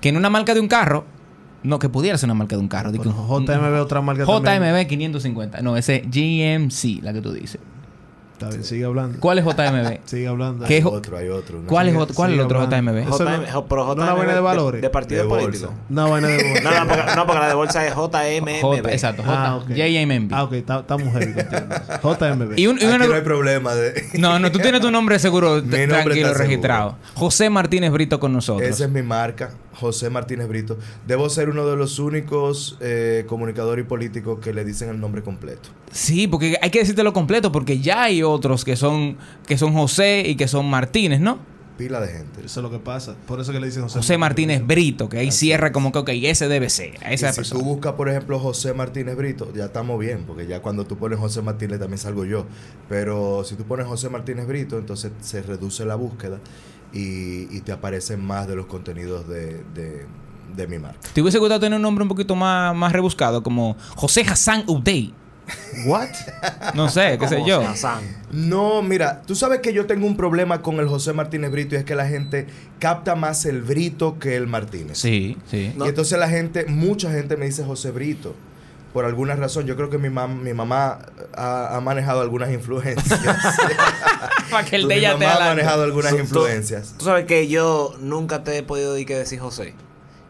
que en una marca de un carro, no, que pudiera ser una marca de un carro. di que- JMB otra marca también. JMB 550. No, ese GMC, la que tú dices. Está bien, sigue hablando. ¿Cuál es JMB? Sigue hablando. ¿Qué es otro, hay otro. ¿Cuál es, Sigue- cuál es el otro. JMB? Eso JM, no- pero no una vaina de valores. De, partido De político. Una vaina de No, no, porque, no, porque la de bolsa es JMMB. J, exacto, J, Ah. JMB. Ah, ok, está- estamos heavy. JMB. Y un, y Aquí una- no hay problema de... no, no, tú tienes tu nombre seguro, nombre tranquilo, registrado. José Martínez Brito con nosotros. Esa es mi marca, José Martínez Brito. Debo ser uno de los únicos eh, comunicadores y políticos que le dicen el nombre completo. Sí, porque hay que decírtelo completo, porque ya hay otros que son, que son José y que son Martínez, ¿no? Pila de gente. Eso es lo que pasa. Por eso que le dicen José, José Martínez Brito, que ahí Así cierra es. como que, ok, ese debe ser, Y si persona. tú buscas, por ejemplo, José Martínez Brito, ya estamos bien, porque ya cuando tú pones José Martínez también salgo yo. Pero si tú pones José Martínez Brito, entonces se reduce la búsqueda y, y te aparecen más de los contenidos de, de- de mi marca. ¿Te hubiese gustado tener un nombre un poquito más, más rebuscado, como José Hassan Udey? What? No sé, qué sé yo. No, mira, tú sabes que yo tengo un problema con el José Martínez Brito y es que la gente capta más el Brito que el Martínez. Sí, sí. No. Y entonces la gente, mucha gente me dice José Brito. Por alguna razón, yo creo que mi, mam- mi mamá ha, ha manejado algunas influencias. Para que el de mi ella te mamá ha manejado algunas Tú- tú- influencias. Tú sabes que yo nunca te he podido decir José.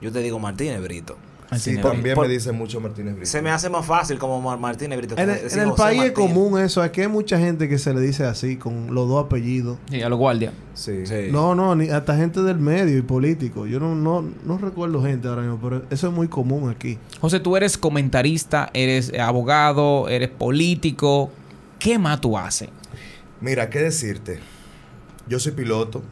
Yo te digo Martínez Brito. Sí, también Por- me dice mucho Martínez Brito. Se me hace más fácil como Mar- Martínez Brito. En el, decir en el José país es común eso. Es que hay mucha gente que se le dice así, con los dos apellidos. Sí, a los guardias. Sí. Sí. No, no, ni hasta gente del medio y político. Yo no, no, no recuerdo gente ahora mismo, pero eso es muy común aquí. José, tú eres comentarista, eres abogado, eres político. ¿Qué más tú haces? Mira, ¿qué decirte? Yo soy piloto.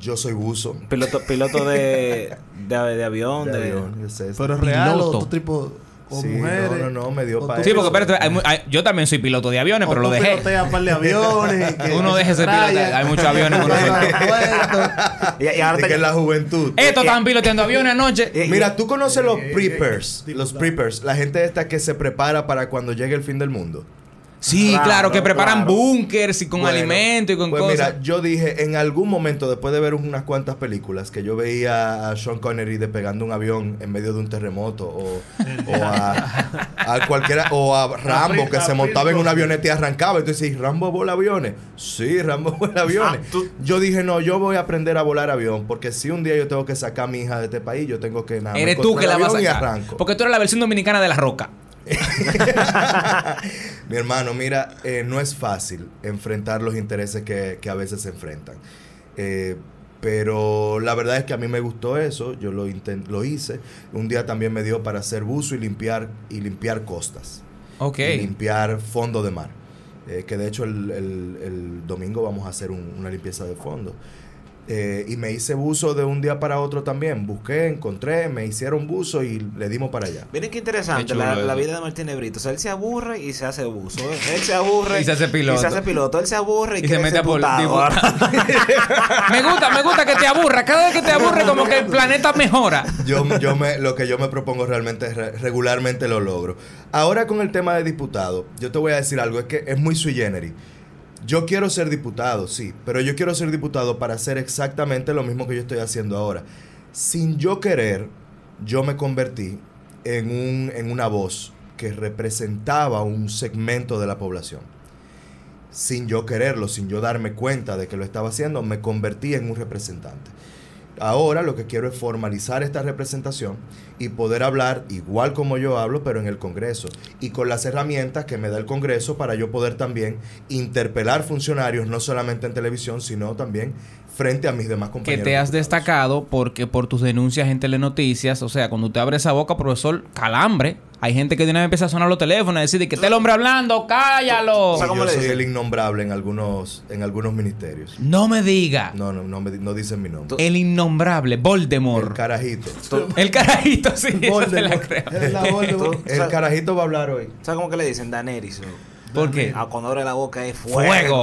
Yo soy buzo. Piloto, piloto de, de, de avión. de De, avión, yo sé eso. Pero es real otro tipo o Sí, mujeres. no, no, no, me dio o pa' tú Sí, porque espérate, hay mu- hay- yo también soy piloto de aviones, o pero lo dejé. piloteas par de aviones. y que- Uno se ese piloto, hay muchos aviones que y, y ahora te- que es la juventud. Estos están piloteando aviones anoche. Eh, Mira, tú conoces los eh, preppers. eh, Los preppers. La gente esta que se prepara para cuando llegue el fin del mundo. Sí, claro, Claro, que preparan claro. búnkers y con Bueno, alimentos y con pues cosas. mira, yo dije, en algún momento, después de ver unas cuantas películas, que yo veía a Sean Connery despegando un avión en medio de un terremoto, o, o a, a cualquiera, o a Rambo, que se montaba en una avioneta y arrancaba. Entonces, ¿y Rambo vuela aviones? Sí, Rambo vuela aviones. Ah, Yo dije, no, yo voy a aprender a volar avión, porque si un día yo tengo que sacar a mi hija de este país, yo tengo que nada Eres tú que la vas a sacar. arranco. Porque tú eres la versión dominicana de la roca. Mi hermano, mira, eh, no es fácil enfrentar los intereses que, que a veces se enfrentan. Eh, pero la verdad es que a mí me gustó eso, yo lo, lo hice. Un día también me dio para hacer buzo y limpiar, y limpiar costas. Ok. Y limpiar fondo de mar. Eh, que de hecho el, el- el domingo vamos a hacer un- una limpieza de fondo. Eh, y me hice buzo de un día para otro también. Busqué, encontré, me hicieron buzo y le dimos para allá. Miren qué interesante Qué la, vida de Martínez Brito. O sea, él se aburre y se hace buzo. Él se aburre Y se hace piloto. Y se hace piloto. Él se aburre y, Y se mete a me gusta, me gusta que te aburra. Cada vez que te aburre, como que el planeta mejora. Yo, yo me, lo que yo me propongo realmente re- regularmente lo logro. Ahora con el tema de diputado, yo te voy a decir algo, es que es muy sui generis. Yo quiero ser diputado, sí, pero yo quiero ser diputado para hacer exactamente lo mismo que yo estoy haciendo ahora. Sin yo querer, yo me convertí en, un, en una voz que representaba un segmento de la población. Sin yo quererlo, sin yo darme cuenta de que lo estaba haciendo, me convertí en un representante. Ahora lo que quiero es formalizar esta representación y poder hablar igual como yo hablo, pero en el Congreso. Y con las herramientas que me da el Congreso para yo poder también interpelar funcionarios, no solamente en televisión, sino también frente a mis demás Que compañeros. te has diputados. destacado porque por tus denuncias en telenoticias, o sea, cuando usted abre esa boca, profesor, calambre. Hay gente que de una vez empieza a sonar los teléfonos y decir que está el hombre hablando, cállalo. O sea, Y ¿cómo yo soy el innombrable en algunos, en algunos ministerios. No me diga. No, no, no, me, no dicen mi nombre. El innombrable, Voldemort. El carajito. El carajito, sí, eso te la Voldemort. creo. Es la Voldemort. tú- El carajito va a hablar hoy. ¿Sabes cómo que le dicen? Daenerys. ¿no? ¿Por qué? Ah, cuando abre la boca es fuego.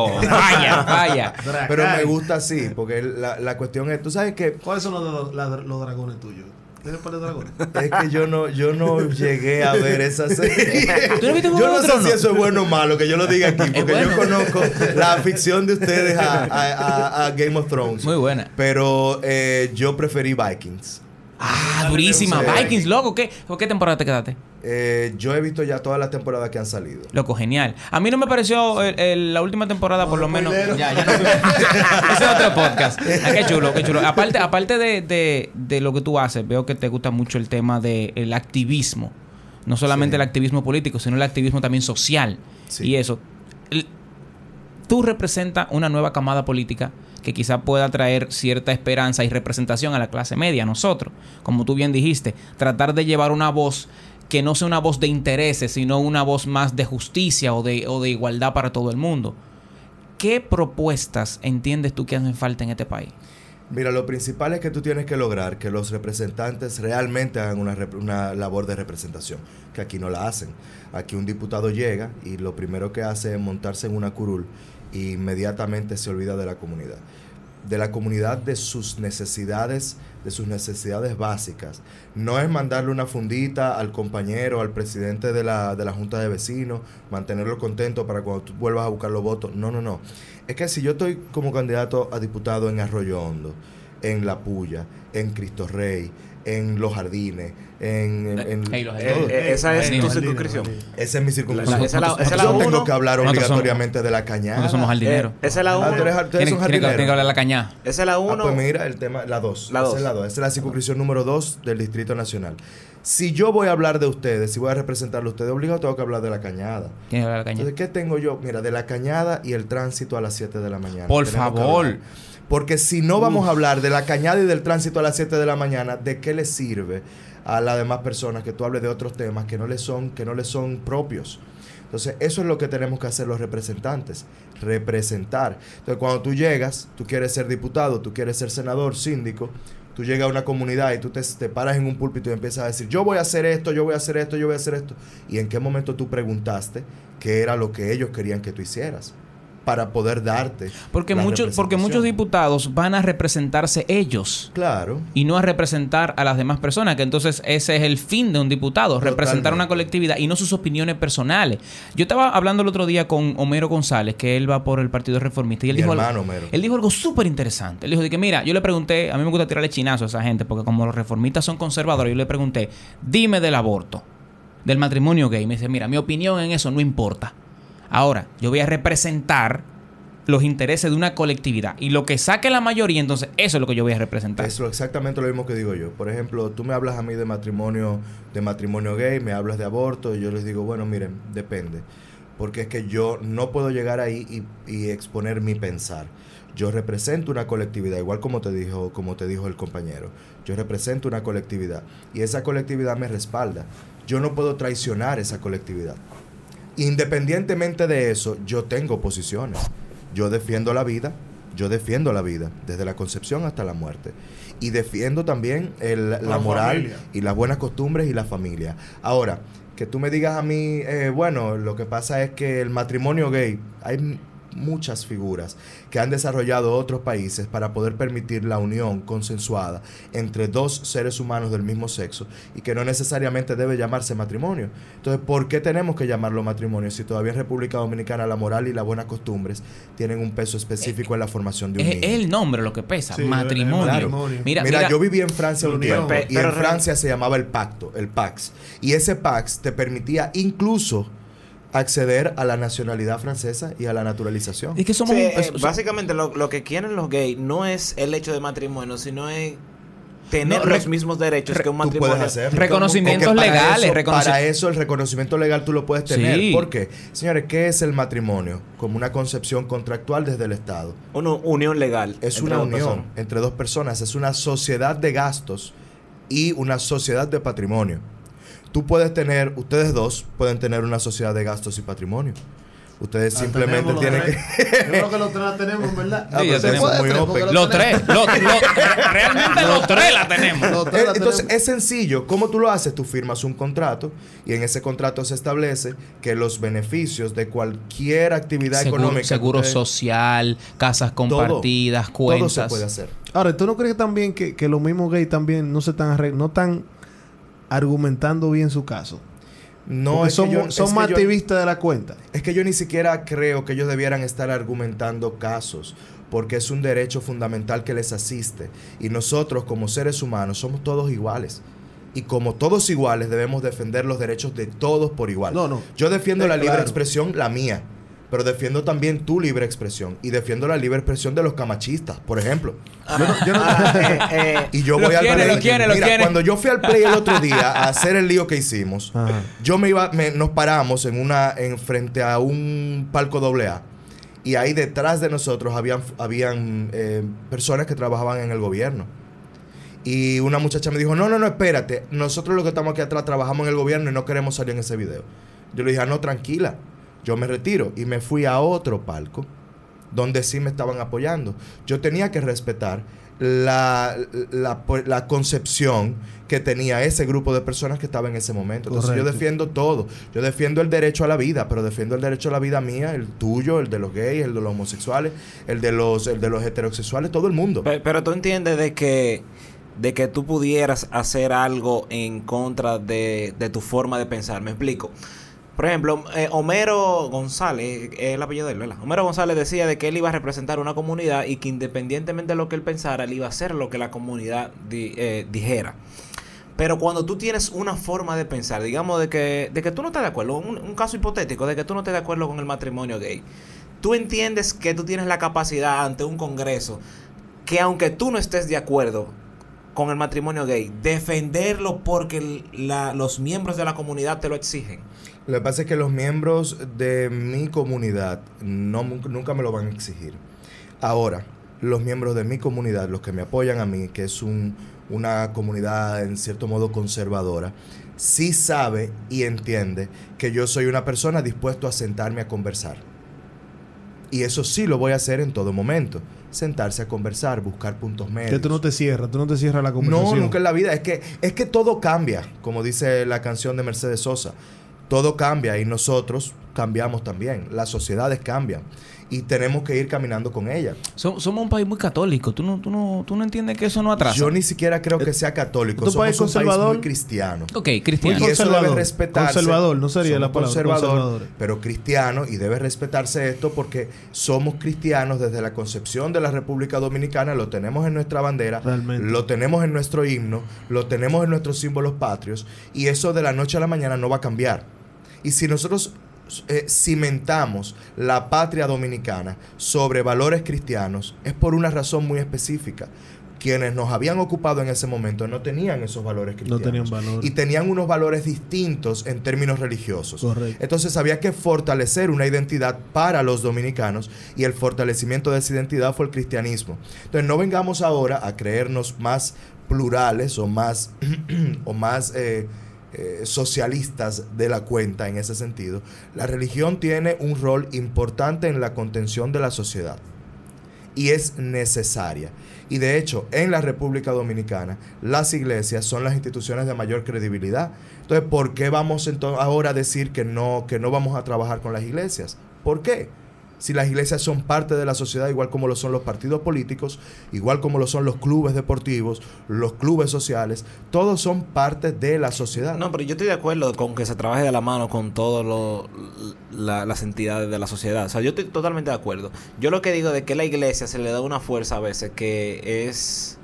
Fuego. Vaya, vaya. Pero me gusta así, porque la, la cuestión es, tú sabes que ¿Cuáles son los, los dragones tuyos? ¿Tienes par de dragones? Es que yo no, yo no llegué a ver esa serie. ¿Tú no viste yo no sé si eso es bueno o malo que yo lo diga aquí, porque bueno. yo conozco la ficción de ustedes a, a- a- a Game of Thrones. Muy buena. Pero eh, yo preferí Vikings. Ah, durísima. Vikings, loco. ¿Qué, ¿Por qué temporada te quedaste? Eh, yo he visto ya todas las temporadas que han salido. Loco, genial. A mí no me pareció el- el- la última temporada, por lo menos. Ya, ya no. Ese es otro podcast. Ah, qué chulo, qué chulo. Aparte, aparte de, de- de lo que tú haces, veo que te gusta mucho el tema del activismo. No solamente Sí. el activismo político, sino el activismo también social. Sí. Y eso. El- tú representas una nueva camada política que quizá pueda traer cierta esperanza y representación a la clase media, a nosotros. Como tú bien dijiste, tratar de llevar una voz que no sea una voz de intereses, sino una voz más de justicia o de, o de igualdad para todo el mundo. ¿Qué propuestas entiendes tú que hacen falta en este país? Mira, lo principal es que tú tienes que lograr que los representantes realmente hagan una, una labor de representación, que aquí no la hacen. Aquí un diputado llega y lo primero que hace es montarse en una curul e inmediatamente se olvida de la comunidad. De la comunidad, de sus necesidades, de sus necesidades básicas. No es mandarle una fundita al compañero, al presidente de la, de la Junta de Vecinos, mantenerlo contento para cuando tú vuelvas a buscar los votos. No, no, no. Es que si yo estoy como candidato a diputado en Arroyo Hondo, en La Puya, en Cristo Rey, en Los Jardines, en... en- en- Hey, Los Eh, eh, esa es tu circunscripción. Esa es mi circunstancia. La- esa es la- esa es la yo uno. tengo que hablar Nosotros somos- obligatoriamente de la cañada. Nosotros somos jardineros. Eh, esa es la Ah, tú 1. eres- ustedes son que, jardineros. tienen que hablar de la cañada. Esa es la Ah, 1. pues mira, el tema, la 2. La Esa dos. es la 2. Esa es la circunscripción número 2 del Distrito Nacional. Si yo voy a hablar de ustedes, si voy a representarlo a ustedes, obligado tengo que hablar de la cañada. Tienen que hablar de la cañada. Entonces, ¿qué tengo yo? Mira, de la cañada y el tránsito a las 7 de la mañana. Por Tenemos favor. Porque si no vamos a hablar de la cañada y del tránsito a las 7 de la mañana, ¿de qué le sirve a las demás personas que tú hables de otros temas que no les son, que no les son propios? Entonces, eso es lo que tenemos que hacer los representantes, representar. Entonces, cuando tú llegas, tú quieres ser diputado, tú quieres ser senador, síndico, tú llegas a una comunidad y tú te, te paras en un púlpito y empiezas a decir, yo voy a hacer esto, yo voy a hacer esto, yo voy a hacer esto. ¿Y en qué momento tú preguntaste qué era lo que ellos querían que tú hicieras? Para poder darte. Porque muchos, porque muchos diputados van a representarse ellos. Claro. y no a representar a las demás personas, que entonces ese es el fin de un diputado, representar Totalmente. una colectividad y no sus opiniones personales. Yo estaba hablando el otro día con Homero González, que él va por el Partido Reformista, y él Mi dijo, hermano, algo, Homero. él dijo algo súper interesante. Él dijo de que, mira, yo le pregunté, a mí me gusta tirarle chinazo a esa gente, porque como los reformistas son conservadores, yo le pregunté, dime del aborto, del matrimonio gay. Me dice, mira, mi opinión en eso no importa. Ahora, yo voy a representar los intereses de una colectividad. Y lo que saque la mayoría, entonces, eso es lo que yo voy a representar. Es lo- exactamente lo mismo que digo yo. Por ejemplo, tú me hablas a mí de matrimonio, de matrimonio gay, me hablas de aborto, y yo les digo, bueno, miren, depende. Porque es que yo no puedo llegar ahí y, y exponer mi pensar. Yo represento una colectividad, igual como te dijo, como te dijo el compañero. Yo represento una colectividad. Y esa colectividad me respalda. Yo no puedo traicionar esa colectividad. Independientemente de eso, yo tengo posiciones. Yo defiendo la vida, yo defiendo la vida, desde la concepción hasta la muerte. Y defiendo también el- la La moral familia. y las buenas costumbres y la familia. Ahora, que tú me digas a mí, eh, bueno, lo que pasa es que el matrimonio gay, hay muchas figuras que han desarrollado otros países para poder permitir la unión consensuada entre dos seres humanos del mismo sexo y que no necesariamente debe llamarse matrimonio. Entonces, ¿por qué tenemos que llamarlo matrimonio si todavía en República Dominicana la moral y las buenas costumbres tienen un peso específico en la formación de un Es el nombre lo que pesa, Sí, matrimonio. claro. Mira, Mira, mira, yo viví en Francia un tiempo y en Francia se llamaba el pacto, el Pax. Y ese Pax te permitía incluso acceder a la nacionalidad francesa y a la naturalización. es que somos Sí, un- eh, es- básicamente lo, lo que quieren los gays no es el hecho de matrimonio, sino es tener No, los mismos derechos re- que un Tú matrimonio. puedes hacer. Reconocimientos Porque para legales, eso- reconoci- para eso el reconocimiento legal tú lo puedes tener. Sí. ¿Por qué? Señores, ¿qué es el matrimonio? Como una concepción contractual desde el Estado. una unión legal. Es una unión personas. entre dos personas, es una sociedad de gastos y una sociedad de patrimonio. Tú puedes tener, ustedes dos pueden tener una sociedad de gastos y patrimonio. Ustedes La simplemente tienen que... Yo creo que los tres la tenemos, ¿verdad? Ah, Sí, tenemos muy tres, los tres, los- los- realmente los tres la tenemos. Los tres Eh, la Entonces tenemos. es sencillo. ¿Cómo tú lo haces? Tú firmas un contrato y en ese contrato se establece que los beneficios de cualquier actividad Seguro, económica... seguro ustedes- social, casas compartidas, Todo cuentas. se puede hacer. Ahora, ¿tú no crees también que, que los mismos gays también no se están no están argumentando bien su caso? No, es son, que yo, mu- son es que más yo- activistas de la cuenta. Es que yo ni siquiera creo que ellos debieran estar argumentando casos. porque es un derecho fundamental que les asiste. Y nosotros como seres humanos somos todos iguales. Y como todos iguales debemos defender los derechos de todos por igual. No, no. Yo defiendo Eh, la libre claro. expresión, la mía. Pero defiendo también tu libre expresión. Y defiendo la libre expresión de los camachistas, por ejemplo. Ah, eh, eh, Y yo Lo voy al play. lo quiere, lo Mira, quiere. cuando yo fui al play el otro día a hacer el lío que hicimos, Ajá. yo me iba, me- nos paramos en una, en frente a un palco doble A. Y ahí detrás de nosotros habían, habían eh, personas que trabajaban en el gobierno. Y una muchacha me dijo, no, no, no, espérate. Nosotros los que estamos aquí atrás trabajamos en el gobierno y no queremos salir en ese video. Yo le dije, ah, no, tranquila. Yo me retiro. Y me fui a otro palco donde sí me estaban apoyando. Yo tenía que respetar la, la, la concepción que tenía ese grupo de personas que estaba en ese momento. Entonces yo defiendo todo. Yo defiendo el derecho a la vida, pero defiendo el derecho a la vida mía, el tuyo, el de los gays, el de los homosexuales, el de los, el de los heterosexuales, todo el mundo. Pe- Pero tú entiendes de que de que tú pudieras hacer algo en contra de, de tu forma de pensar. Me explico. Por ejemplo, eh, Homero González, es el apellido de él, ¿verdad? Homero González decía de que él iba a representar una comunidad y que independientemente de lo que él pensara, él iba a hacer lo que la comunidad eh, dijera. Pero cuando tú tienes una forma de pensar, digamos de que, de que tú no estás de acuerdo, un, un caso hipotético de que tú no estés de acuerdo con el matrimonio gay, tú entiendes que tú tienes la capacidad ante un congreso que aunque tú no estés de acuerdo con el matrimonio gay, defenderlo porque la- los miembros de la comunidad te lo exigen. Lo que pasa es que los miembros de mi comunidad no, nunca me lo van a exigir. Ahora, los miembros de mi comunidad, los que me apoyan a mí, que es un- una comunidad en cierto modo conservadora, sí sabe y entiende que yo soy una persona dispuesto a sentarme a conversar. Y eso sí lo voy a hacer en todo momento. Sentarse a conversar, buscar puntos medios. Que tú no te cierras, tú no te cierras la conversación. No, nunca en la vida. Es que, es que todo cambia, como dice la canción de Mercedes Sosa. Todo cambia y nosotros cambiamos también. Las sociedades cambian y tenemos que ir caminando con ellas. So- somos un país muy católico. ¿Tú no, tú, no, tú no entiendes que eso no atrasa. Yo ni siquiera creo que sea católico. ¿Tu Somos país un país conservador? muy cristiano. Ok, cristiano. Y eso debe Conservador. respetarse. Conservador, no sería Somos la palabra, conservador, conservadores. pero cristiano y debe respetarse esto porque somos cristianos desde la concepción de la República Dominicana, lo tenemos en nuestra bandera, Realmente. lo tenemos en nuestro himno, lo tenemos en nuestros símbolos patrios y eso de la noche a la mañana no va a cambiar. Y si nosotros eh, cimentamos la patria dominicana sobre valores cristianos, es por una razón muy específica. Quienes nos habían ocupado en ese momento no tenían esos valores No cristianos. tenían valor. Y tenían unos valores distintos en términos religiosos. Correcto. Entonces había que fortalecer una identidad para los dominicanos y el fortalecimiento de esa identidad fue el cristianismo. Entonces no vengamos ahora a creernos más plurales o más, o más eh, eh, socialistas de la cuenta en ese sentido. La religión tiene un rol importante en la contención de la sociedad y es necesaria. Y de hecho, en la República Dominicana, las iglesias son las instituciones de mayor credibilidad. Entonces, ¿por qué vamos ento- ahora a decir que no, que no vamos a trabajar con las iglesias? ¿Por qué? Si las iglesias son parte de la sociedad, igual como lo son los partidos políticos, igual como lo son los clubes deportivos, los clubes sociales, todos son parte de la sociedad. No, pero yo estoy de acuerdo con que se trabaje de la mano con todas las entidades de la sociedad. O sea, yo estoy totalmente de acuerdo. Yo lo que digo de que la iglesia se le da una fuerza a veces que es,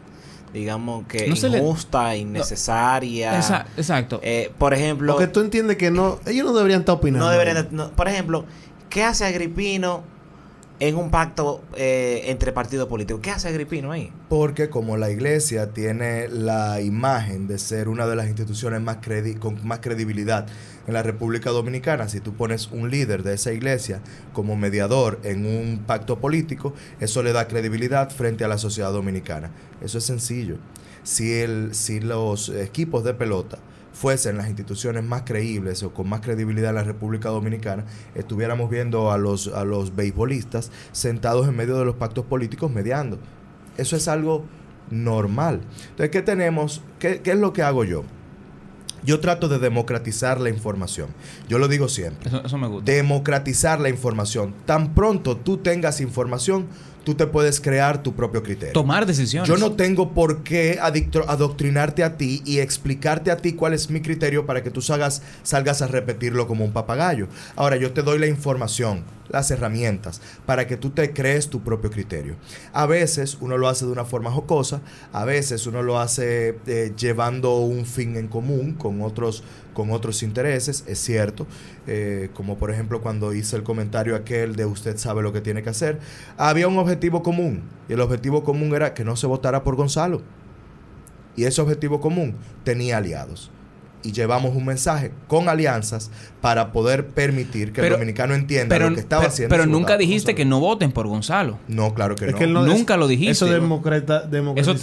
digamos, que No se le- injusta, innecesaria. Esa- exacto. Eh, por ejemplo, Porque tú entiendes que no, ellos no deberían estar opinando. no deberían de- no- por ejemplo, ¿qué hace Agripino en un pacto eh, entre partidos políticos? ¿Qué hace Agripino ahí? Porque como la iglesia tiene la imagen de ser una de las instituciones más con más credibilidad en la República Dominicana, si tú pones un líder de esa iglesia como mediador en un pacto político, eso le da credibilidad frente a la sociedad dominicana. Eso es sencillo. Si, el, si los equipos de pelota fuesen las instituciones más creíbles o con más credibilidad en la República Dominicana, estuviéramos viendo a los, a los beisbolistas sentados en medio de los pactos políticos mediando. Eso es algo normal. Entonces, ¿qué tenemos? ¿Qué, qué es lo que hago yo? Yo trato de democratizar la información. Yo lo digo siempre. Eso, eso me gusta. Democratizar la información. Tan pronto tú tengas información, tú te puedes crear tu propio criterio. Tomar decisiones. Yo no tengo por qué adoctrinarte a ti y explicarte a ti cuál es mi criterio para que tú salgas, salgas a repetirlo como un papagayo. Ahora, yo te doy la información, las herramientas, para que tú te crees tu propio criterio. A veces uno lo hace de una forma jocosa, a veces uno lo hace eh, llevando un fin en común con otros, con otros intereses, es cierto. Eh, como por ejemplo cuando hice el comentario aquel de usted sabe lo que tiene que hacer. Había un objetivo común y el objetivo común era que no se votara por Gonzalo. Y ese objetivo común tenía aliados. Y llevamos un mensaje con alianzas para poder permitir que Pero- el dominicano entienda Pero, lo que estaba pero- haciendo. pero nunca dijiste Gonzalo. que no voten por Gonzalo. No, claro que Es no. que él no- Nunca lo dijiste. Eso democrata,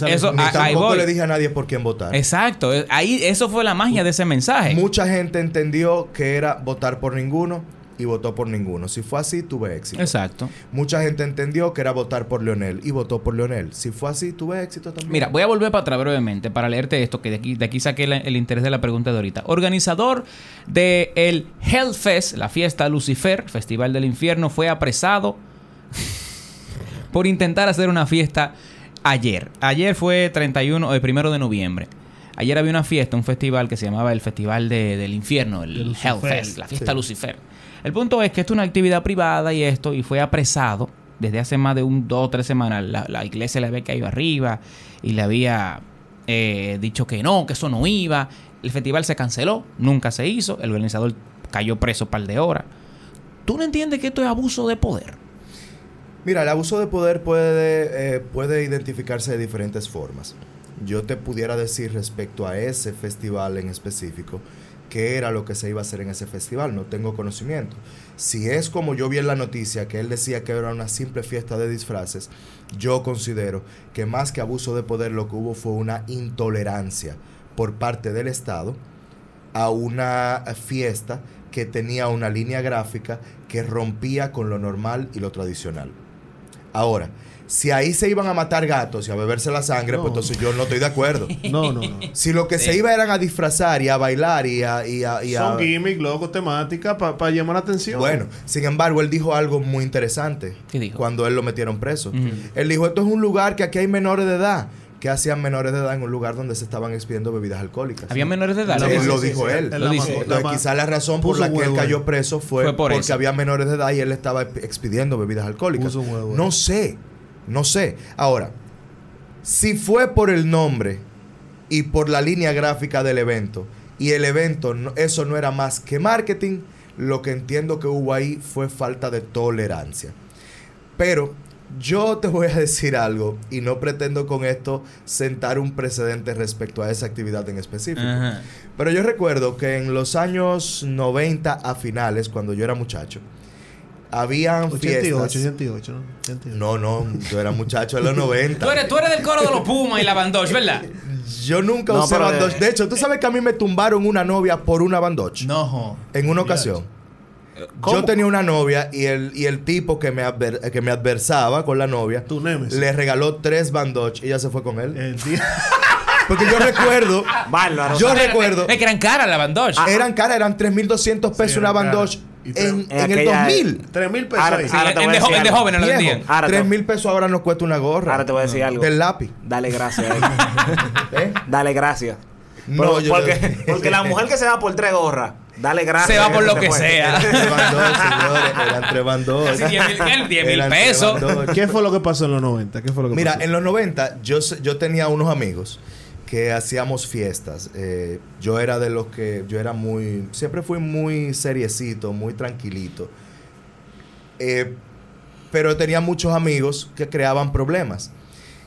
eso- Ni tampoco le dije a nadie por quién votar. Exacto. Ahí, eso fue la magia de ese mensaje. Mucha gente entendió que era votar por ninguno y votó por ninguno. Si fue así, tuve éxito. Exacto. Mucha gente entendió que era votar por Leonel y votó por Leonel. Si fue así, tuve éxito también. Mira, voy a volver para atrás brevemente para leerte esto, que de aquí, de aquí saqué la- el interés de la pregunta de ahorita. Organizador de el Hellfest, la fiesta Lucifer, Festival del Infierno, fue apresado por intentar hacer una fiesta ayer. Ayer fue 31, el primero de noviembre. Ayer había una fiesta, un festival que se llamaba el Festival de- del Infierno, el. Hellfest, la fiesta Sí. Lucifer. El punto es que esto es una actividad privada y esto, y fue apresado desde hace más de un dos o tres semanas. La, iglesia le había caído arriba y le había eh, dicho que no, que eso no iba. El festival se canceló, nunca se hizo. El organizador cayó preso un par de horas. ¿Tú no entiendes que esto es abuso de poder? Mira, el abuso de poder puede, eh, puede identificarse de diferentes formas. Yo te pudiera decir respecto a ese festival en específico, qué era lo que se iba a hacer en ese festival, no tengo conocimiento. Si es como yo vi en la noticia, que él decía que era una simple fiesta de disfraces, yo considero que más que abuso de poder lo que hubo fue una intolerancia por parte del Estado a una fiesta que tenía una línea gráfica que rompía con lo normal y lo tradicional. Ahora, si ahí se iban a matar gatos y a beberse la sangre, No. pues entonces yo no estoy de acuerdo. No, no, no. Si lo que se iba eran a disfrazar y a bailar y a... y a- y a- Son gimmicks, locos, temáticas para llamar la atención. bueno, sin embargo, él dijo algo muy interesante ¿Qué dijo? cuando él lo metieron preso. Él dijo, esto es un lugar que aquí hay menores de edad. que hacían menores de edad en un lugar donde se estaban expidiendo bebidas alcalólicas? Había menores de edad. La Él Sí, lo sí, dijo sí, él. él Lo la dice. mató, Entonces, la ma- quizá la razón por la que él cayó preso fue, Fue por porque eso. había menores de edad y él estaba expidiendo bebidas alcohólicas. Puso huevo ahí. No sé, no sé. Ahora, si fue por el nombre y por la línea gráfica del evento y el evento, no- eso no era más que marketing, lo que entiendo que hubo ahí fue falta de tolerancia. Pero yo te voy a decir algo y no pretendo con esto sentar un precedente respecto a esa actividad en específico. Pero yo recuerdo que en los años 90 a finales, cuando yo era muchacho, habían 88, fiestas. 88, ¿no? 88. No, no, yo era muchacho en los 90. Tú eres, tú eres del coro de los Pumas y la Bandoche, ¿verdad? Yo nunca No, usé de- bandoche. De hecho, tú sabes que a mí me tumbaron una novia por una bandoche. No. En una ocasión. ¿Cómo? Yo tenía una novia y el, y el tipo que me, adver- que me adversaba con la novia Tu le regaló tres bandoches y ella se fue con él. El día- Porque yo recuerdo, Bárbaro. yo recuerdo, Es que eran caras la Bandoche. eran caras, eran 3.200 pesos Sí, una bandoche caras. En, En en el aquella- 2000. 3 mil pesos Ahora- ahí. Ahora te en voy a de, decir de algo. jóvenes lo vendían. Ahora te- 3 mil pesos ahora nos cuesta una gorra. Ahora te voy a decir algo. Del lápiz. Dale gracias. eh. ¿Eh? Dale gracias. No, yo porque, porque la mujer que se va por tres gorras, dale gracias. Se va por lo se que fue. sea. Eran tres bandoches, señores. Eran tres bandoches. Casi 10 mil, 10 mil Eran tres pesos. ¿Qué fue lo que pasó en los 90? ¿Qué fue lo que Mira, pasó? en los 90 yo, se- yo tenía unos amigos que hacíamos fiestas. Eh, yo era de los que, yo era muy, siempre fui muy seriecito, muy tranquilito. Eh, pero tenía muchos amigos que creaban problemas.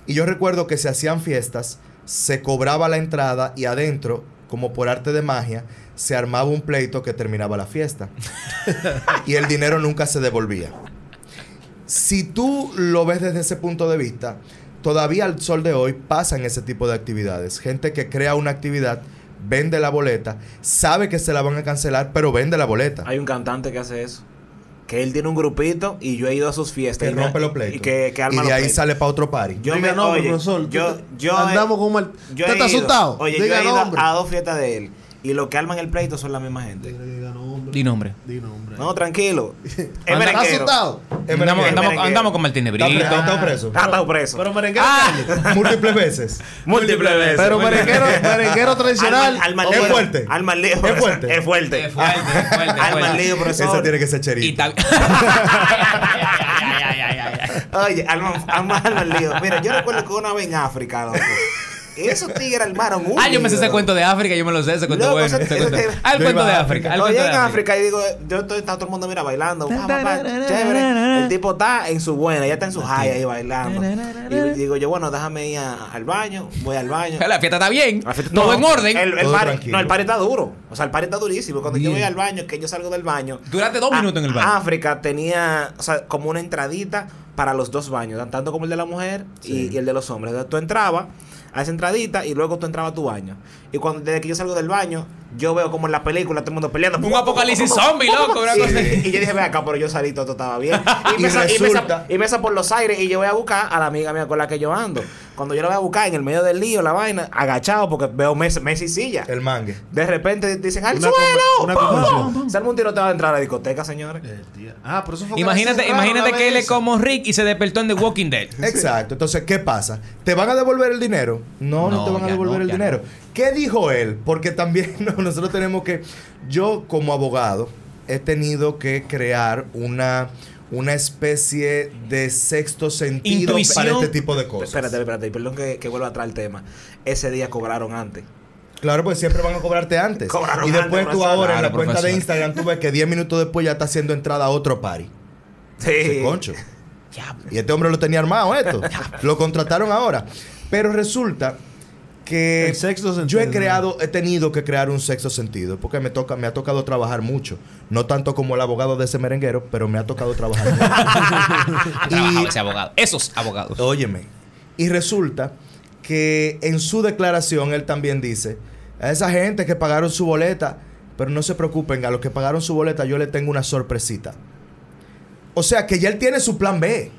Y yo recuerdo que se hacían fiestas, se cobraba la entrada y adentro, como por arte de magia, se armaba un pleito que terminaba la fiesta. y el dinero nunca se devolvía. Si tú lo ves desde ese punto de vista, todavía al sol de hoy pasan ese tipo de actividades. Gente que crea una actividad, vende la boleta, sabe que se la van a cancelar, pero vende la boleta. Hay un cantante que hace eso. Que él tiene un grupito y yo he ido a sus fiestas. que y me- rompe los pleitos. Y que, que arma Y de los ahí pleitos. sale para otro party. Yo Diga me, nombre, oye, profesor. Yo, yo andamos con mal. yo ¿Usted he está ido- asustado? Oye, yo Diga he ido nombre. a dos fiestas de él. Y los que arman el pleito son la misma gente. Diga nombre. Di nombre. Di nombre. No, tranquilo. Es Anda, ¿Estás merenguero. asustado? Andamos, andamos, andamos con Martínez Está Brito. pre- está preso. Ah, está preso. Pero merenguero Ah. Múltiples veces. Múltiples veces. Pero merenguero, merenguero tradicional. Al mal- al Es fuerte. Al mal lío. Es fuerte. Es fuerte. Es fuerte, es fuerte, es Al mal fuerte. lío, profesor. Esa tiene que ser Y está... Ay, ay. Oye, al al al mal lío. Mira, yo recuerdo que una vez en África, loco. Esos tigres armaron un Ah, yo me sé ese cuento de África, yo me lo sé, ese cuento bueno. Ah, el Yo cuento de África. cuento en de África y digo, yo estoy, está todo el mundo mira bailando, chévere. El tipo está en su buena, ya está en su high ahí bailando. Y digo yo, bueno, déjame ir al baño, voy al baño. La fiesta está bien, todo en orden. No, el party está duro. O sea, el party está durísimo. Cuando yo voy al baño, que yo salgo del baño. Duraste dos minutos en el baño. África tenía, o sea, como una entradita para los dos baños, tanto como el de la mujer y, y el de los hombres. Entonces tú entrabas a esa entradita y luego tú entrabas a tu baño. Y cuando desde que yo salgo del baño, yo veo como en la película todo el mundo peleando. Un apocalipsis zombie, loco, una Y, cosa así. y yo dije, ve acá, pero yo salí, todo, todo estaba bien. Y, Y me sa- y me sa- resulta- y me sa por los aires y yo voy a buscar a la amiga mía con la que yo ando. Cuando yo la voy a buscar en el medio del lío, la vaina, agachado porque veo Messi, Messi silla. El mangue. De repente dicen, ¡al Una suelo! una ¡Pum! conversión. Se arma un tiroteo a entrar a la discoteca, señores. El día. Ah, pero eso fue que Imagínate, cerraron imagínate que él es como Rick y se despertó en The Walking Dead. Exacto. Entonces, ¿qué pasa? ¿Te van a devolver el dinero? No, no, No, te van a devolver no, el dinero. no. ¿Qué dijo él? Porque también no, nosotros tenemos que. Yo, como abogado, he tenido que crear una, una especie de sexto sentido Intuición. para este tipo de cosas. Espérate, espérate, perdón que, que vuelva a traer el tema. Ese día cobraron antes. Claro, pues siempre van a cobrarte antes. Cobraron y después antes, tú ahora en la cuenta de. Instagram tú ves que 10 minutos después ya está haciendo entrada a otro party. Sí. Ese concho. Y este hombre lo tenía armado esto. lo contrataron ahora. Pero resulta que El sexto yo he creado, he tenido que crear un sexto sentido. Porque me toca, me ha tocado trabajar mucho. No tanto como el abogado de ese merenguero, pero me ha tocado trabajar mucho. Y ese abogado. Esos abogados. Óyeme. Y resulta que en su declaración él también dice, a esa gente que pagaron su boleta, pero no se preocupen, a los que pagaron su boleta yo le tengo una sorpresita. O sea que ya él tiene su plan B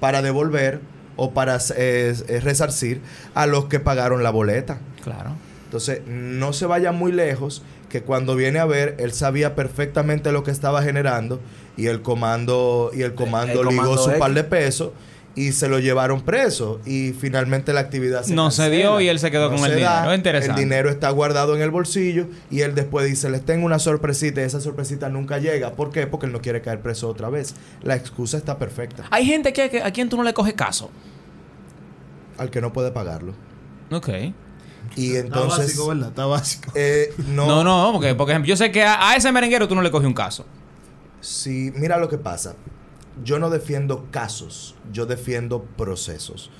para devolver o para eh, eh, resarcir a los que pagaron la boleta. Claro. Entonces, no se vaya muy lejos, que cuando viene a ver, él sabía perfectamente lo que estaba generando y el comando y el comando el ligó comando su X. par de pesos y se lo llevaron preso y finalmente la actividad se No se dio y él se quedó con el dinero. Interesante. El dinero está guardado en el bolsillo y él después dice, les tengo una sorpresita y esa sorpresita nunca llega. ¿Por qué? Porque él no quiere caer preso otra vez. La excusa está perfecta. Hay gente que, que- a quien tú no le coges caso. Al que no puede pagarlo. Ok. Y Está entonces... básico, ¿verdad? Está básico. eh, No, no, porque, por ejemplo, yo sé que a, a ese merenguero tú no le coges un caso. Sí, mira lo que pasa. Yo no defiendo casos, yo defiendo procesos.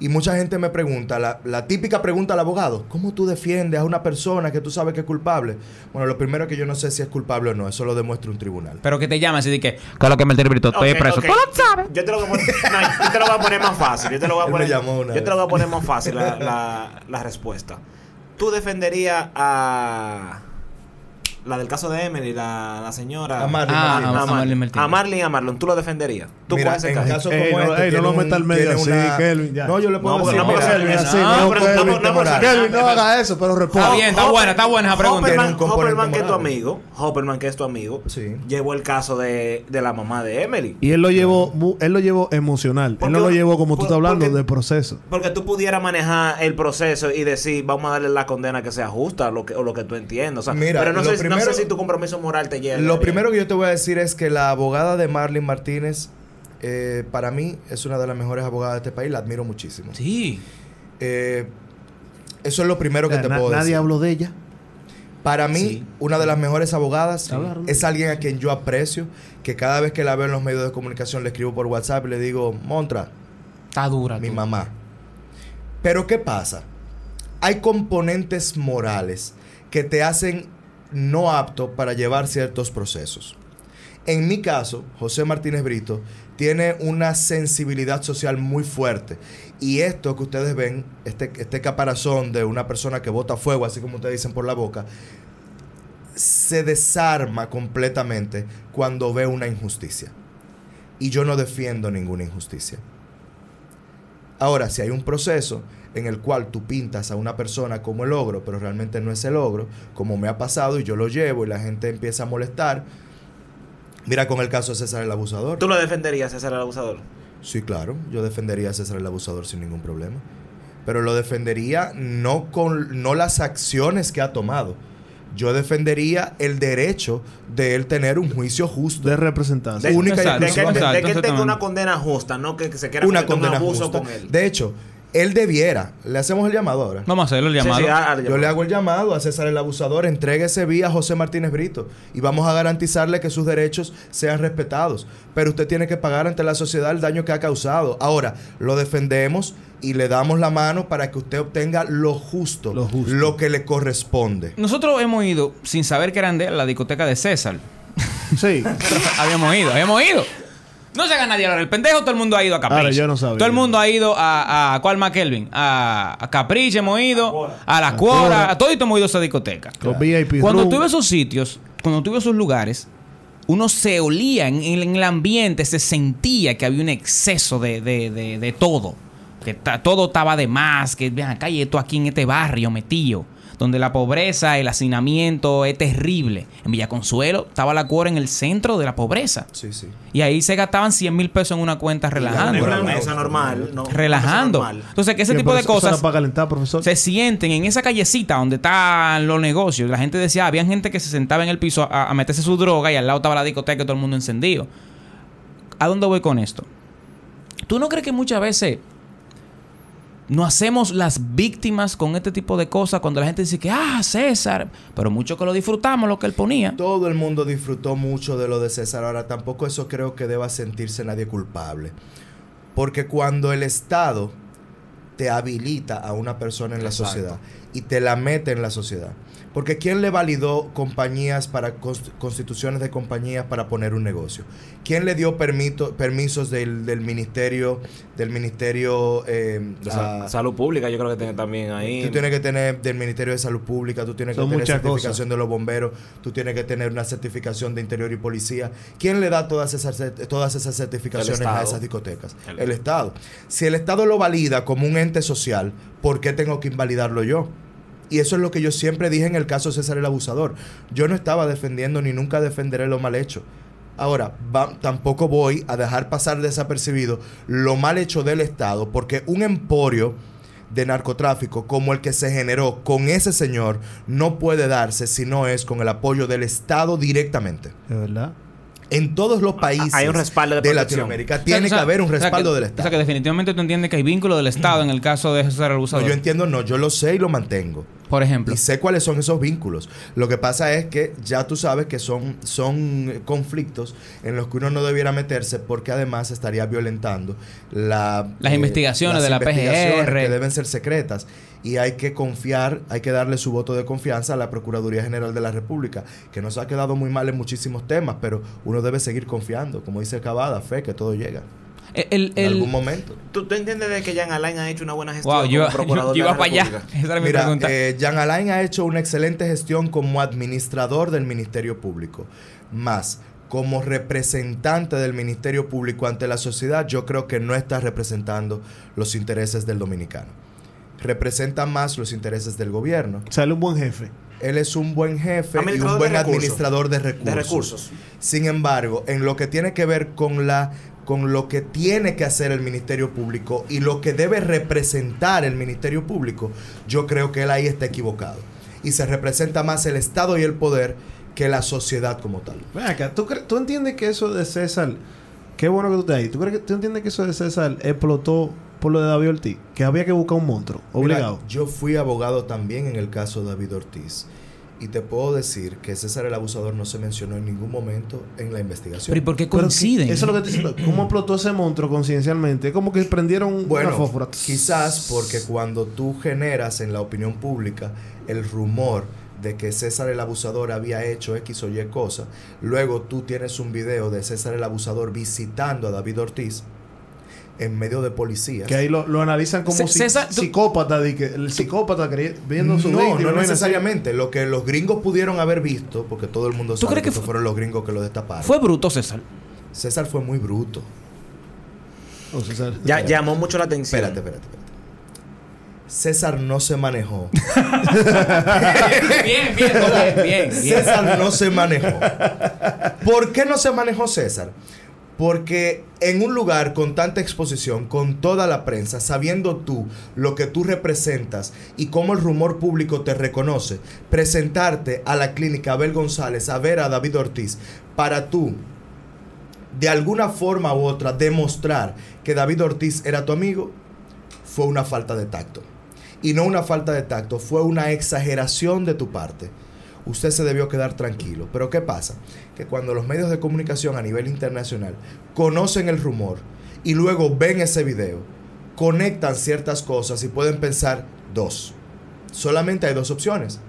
Y mucha gente me pregunta, la, la típica pregunta al abogado, ¿cómo tú defiendes a una persona que tú sabes que es culpable? Bueno, lo primero es que yo no sé si es culpable o no, eso lo demuestra un tribunal. Pero que te llaman así de que, ¿qué es lo que me Brito? Estoy Ok, preso. ok. Tú lo sabes. Yo te lo voy a poner, no, yo te lo voy a poner más fácil. Yo te lo voy a poner, llamó una yo te lo voy a poner más fácil la, la- la respuesta. ¿Tú defenderías a la del caso de Emily, la, la señora? A Marlon Ah, a- a Marlin Martínez. A Marlin y a Marlon, ¿tú lo defenderías? ¿Tú Mira, coges caso? casos Ey, como no, este, ey, no lo metas al medio así, Kelvin, ya. No, yo le puedo No, decir, no, así, Kelvin, no, no, Kelvin, no haga eso, pero responde. Está bien, está buena, está buena esa pregunta. Hopperman, que es tu amigo, Hopperman, que es tu amigo, llevó el caso de, de la mamá de Emily. Y él lo llevó, él lo llevó emocional. Él no lo llevó como tú estás hablando de proceso. Porque tú pudieras manejar el proceso y decir, vamos a darle la condena que sea justa lo que, o lo que tú entiendas. O sea, Mira, pero no sé, no primero- sé si tu compromiso moral te llega. Lo primero que yo te voy a decir es que la abogada de Marlene Martínez, eh, para mí, es una de las mejores abogadas de este país, la admiro muchísimo. Sí. Eh, eso es lo primero que te na- puedo nadie decir. habló de ella. Para mí, Sí. una de las mejores abogadas es alguien a quien yo aprecio, que cada vez que la veo en los medios de comunicación le escribo por WhatsApp y le digo, Montra, Está dura. mi tú. mamá. Pero ¿qué pasa? Hay componentes morales que te hacen no apto para llevar ciertos procesos. En mi caso, José Martínez Brito tiene una sensibilidad social muy fuerte. Y esto que ustedes ven, este, este caparazón de una persona que bota fuego, así como ustedes dicen por la boca, se desarma completamente cuando ve una injusticia. Y yo no defiendo ninguna injusticia. Ahora, si hay un proceso, en el cual tú pintas a una persona como el ogro, pero realmente no es el ogro, como me ha pasado y yo lo llevo y la gente empieza a molestar. Mira con el caso de César el Abusador. ¿Tú lo defenderías, César el abusador? Sí, claro, yo defendería a César el Abusador sin ningún problema. Pero lo defendería no con no las acciones que ha tomado. Yo defendería el derecho de él tener un juicio justo. De representarse. De, Única y Exacto, de que, exclusivamente. de- de que él tenga una condena justa, no que, que se quiera una cometer un condena abuso justa. con él. De hecho, él debiera, le hacemos el llamado ahora. Vamos a hacerlo el Sí, llamado. Yo le hago el llamado a César el Abusador, entréguese vía José Martínez Brito y vamos a garantizarle que sus derechos sean respetados. Pero usted tiene que pagar ante la sociedad el daño que ha causado. Ahora, lo defendemos y le damos la mano para que usted obtenga lo justo, Lo justo. lo que le corresponde. Nosotros hemos ido, sin saber que eran de a la discoteca de César. Sí. habíamos ido, habíamos ido. No se haga nadie ahora. El pendejo, todo el mundo ha ido a Capricho. Ahora, yo no sabía. Todo el mundo ha ido a, a ¿cuál más, Kelvin? A, a Capricho hemos ido, a la Cuora, a todo hemos ido a esa discoteca. Los VIP Cuando tuve esos sitios, cuando tuve esos lugares, uno se olía en, en el ambiente, se sentía que había un exceso de, de- de- de todo. Que ta- todo estaba de más, que vean acá y esto aquí en este barrio metido. Donde la pobreza, el hacinamiento es terrible. En Villa Consuelo estaba la cuora en el centro de la pobreza. Sí, sí. Y ahí se gastaban 100 mil pesos en una cuenta En relajando. una Pero- mesa normal. No, una relajando. normal. Entonces, que ese tipo de cosas para calentar, profesor. se sienten en esa callecita donde están los negocios. La gente decía, había gente que se sentaba en el piso a, a meterse su droga y al lado estaba la discoteca y todo el mundo encendido. ¿A dónde voy con esto? ¿Tú no crees que muchas veces no hacemos las víctimas con este tipo de cosas cuando la gente dice que, ah, César, pero mucho que lo disfrutamos lo que él ponía? Todo el mundo disfrutó mucho de lo de César. Ahora, tampoco eso creo que deba sentirse nadie culpable. Porque cuando el Estado te habilita a una persona en la Exacto. sociedad y te la mete en la sociedad. Porque ¿quién le validó compañías para const- constituciones de compañías para poner un negocio? ¿Quién le dio permito- permisos del, del ministerio del ministerio eh, De sa- a- salud pública, yo creo que tiene también ahí. Tú tienes que tener del Ministerio de Salud Pública, tú tienes que tener certificación de los bomberos, tú tienes que tener una certificación de Interior y Policía. ¿Quién le da todas esas, todas esas certificaciones a esas discotecas? El- El, Estado. Si el Estado lo valida como un ente social, ¿por qué tengo que invalidarlo yo? Y eso es lo que yo siempre dije en el caso César el Abusador. Yo no estaba defendiendo ni nunca defenderé lo mal hecho. Ahora, tampoco voy a dejar pasar desapercibido lo mal hecho del Estado, porque un emporio de narcotráfico como el que se generó con ese señor no puede darse si no es con el apoyo del Estado directamente. De verdad. En todos los países hay un respaldo de. Latinoamérica tiene O sea, que haber un o sea, respaldo que- del O sea, que Estado. definitivamente tú entiendes que hay vínculo del Estado en el caso de César el No, Abusador. yo entiendo, no, yo lo sé y lo mantengo. Por ejemplo. Y sé cuáles son esos vínculos. Lo que pasa es que ya tú sabes que son, son conflictos en los que uno no debiera meterse porque además estaría violentando la, eh, Las investigaciones de la PGR. que deben ser secretas. Y hay que confiar, hay que darle su voto de confianza a la Procuraduría General de la República, que nos ha quedado muy mal en muchísimos temas, pero uno debe seguir confiando. Como dice Cavada, fe que todo llega. El, el- En algún momento. ¿Tú, tú entiendes de que Jean Alain ha hecho una buena gestión Wow, yo, procurador yo de iba la para allá. Esa era mi Mira, pregunta. eh, Jean Alain ha hecho una excelente gestión como administrador del Ministerio Público. Más, como representante del Ministerio Público ante la sociedad, yo creo que no está representando los intereses del dominicano. Representa más los intereses del gobierno. Sale un buen jefe. Él es un buen jefe y un buen de administrador de recursos. De recursos. Sin embargo, en lo que tiene que ver con la con lo que tiene que hacer el Ministerio Público y lo que debe representar el Ministerio Público, yo creo que él ahí está equivocado. Y se representa más el Estado y el poder que la sociedad como tal. Acá, ¿tú, cre- ¿tú entiendes que eso de César... Qué bueno que tú estés ahí. ¿Tú, crees que, ¿Tú entiendes que eso de César explotó por lo de David Ortiz? Que había que buscar un monstruo. Obligado. Mira, yo fui abogado también en el caso de David Ortiz. Y te puedo decir que César el Abusador no se mencionó en ningún momento en la investigación. Pero ¿y por qué coinciden? que- Eso es lo que te diciendo. ¿Cómo explotó ese monstruo conciencialmente? Es como que prendieron Bueno, una fósfora. quizás porque cuando tú generas en la opinión pública el rumor de que César el Abusador había hecho X o Y cosa, luego tú tienes un video de César el Abusador visitando a David Ortiz en medio de policías. Que ahí lo, lo analizan como C- si- César, psicópata. de que el psicópata viendo su no, víctima, no necesariamente. Lo que los gringos pudieron haber visto, porque todo el mundo ¿Tú sabe crees que, fueron los gringos que lo destaparon. Fue bruto César. César fue muy bruto. O César- Ya, llamó mucho la atención. Espérate, espérate, espérate. César no se manejó. bien, bien, bien, bien, bien. César no se manejó. ¿Por qué no se manejó César? Porque en un lugar con tanta exposición, con toda la prensa, sabiendo tú lo que tú representas y cómo el rumor público te reconoce, presentarte a la clínica Abel González, a ver a David Ortiz, para tú, de alguna forma u otra, demostrar que David Ortiz era tu amigo, fue una falta de tacto. Y no una falta de tacto, fue una exageración de tu parte usted se debió quedar tranquilo. Pero ¿qué pasa? Que cuando los medios de comunicación a nivel internacional conocen el rumor y luego ven ese video, conectan ciertas cosas y pueden pensar dos. Solamente hay dos opciones.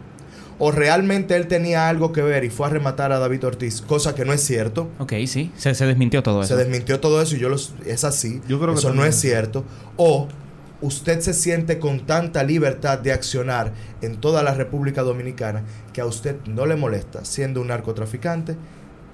O realmente él tenía algo que ver y fue a rematar a David Ortiz, cosa que no es cierto. Ok, sí, se, se desmintió todo eso. Se desmintió todo eso y yo los, es así. Yo creo que eso no es cierto. O usted se siente con tanta libertad de accionar en toda la República Dominicana que a usted no le molesta, siendo un narcotraficante,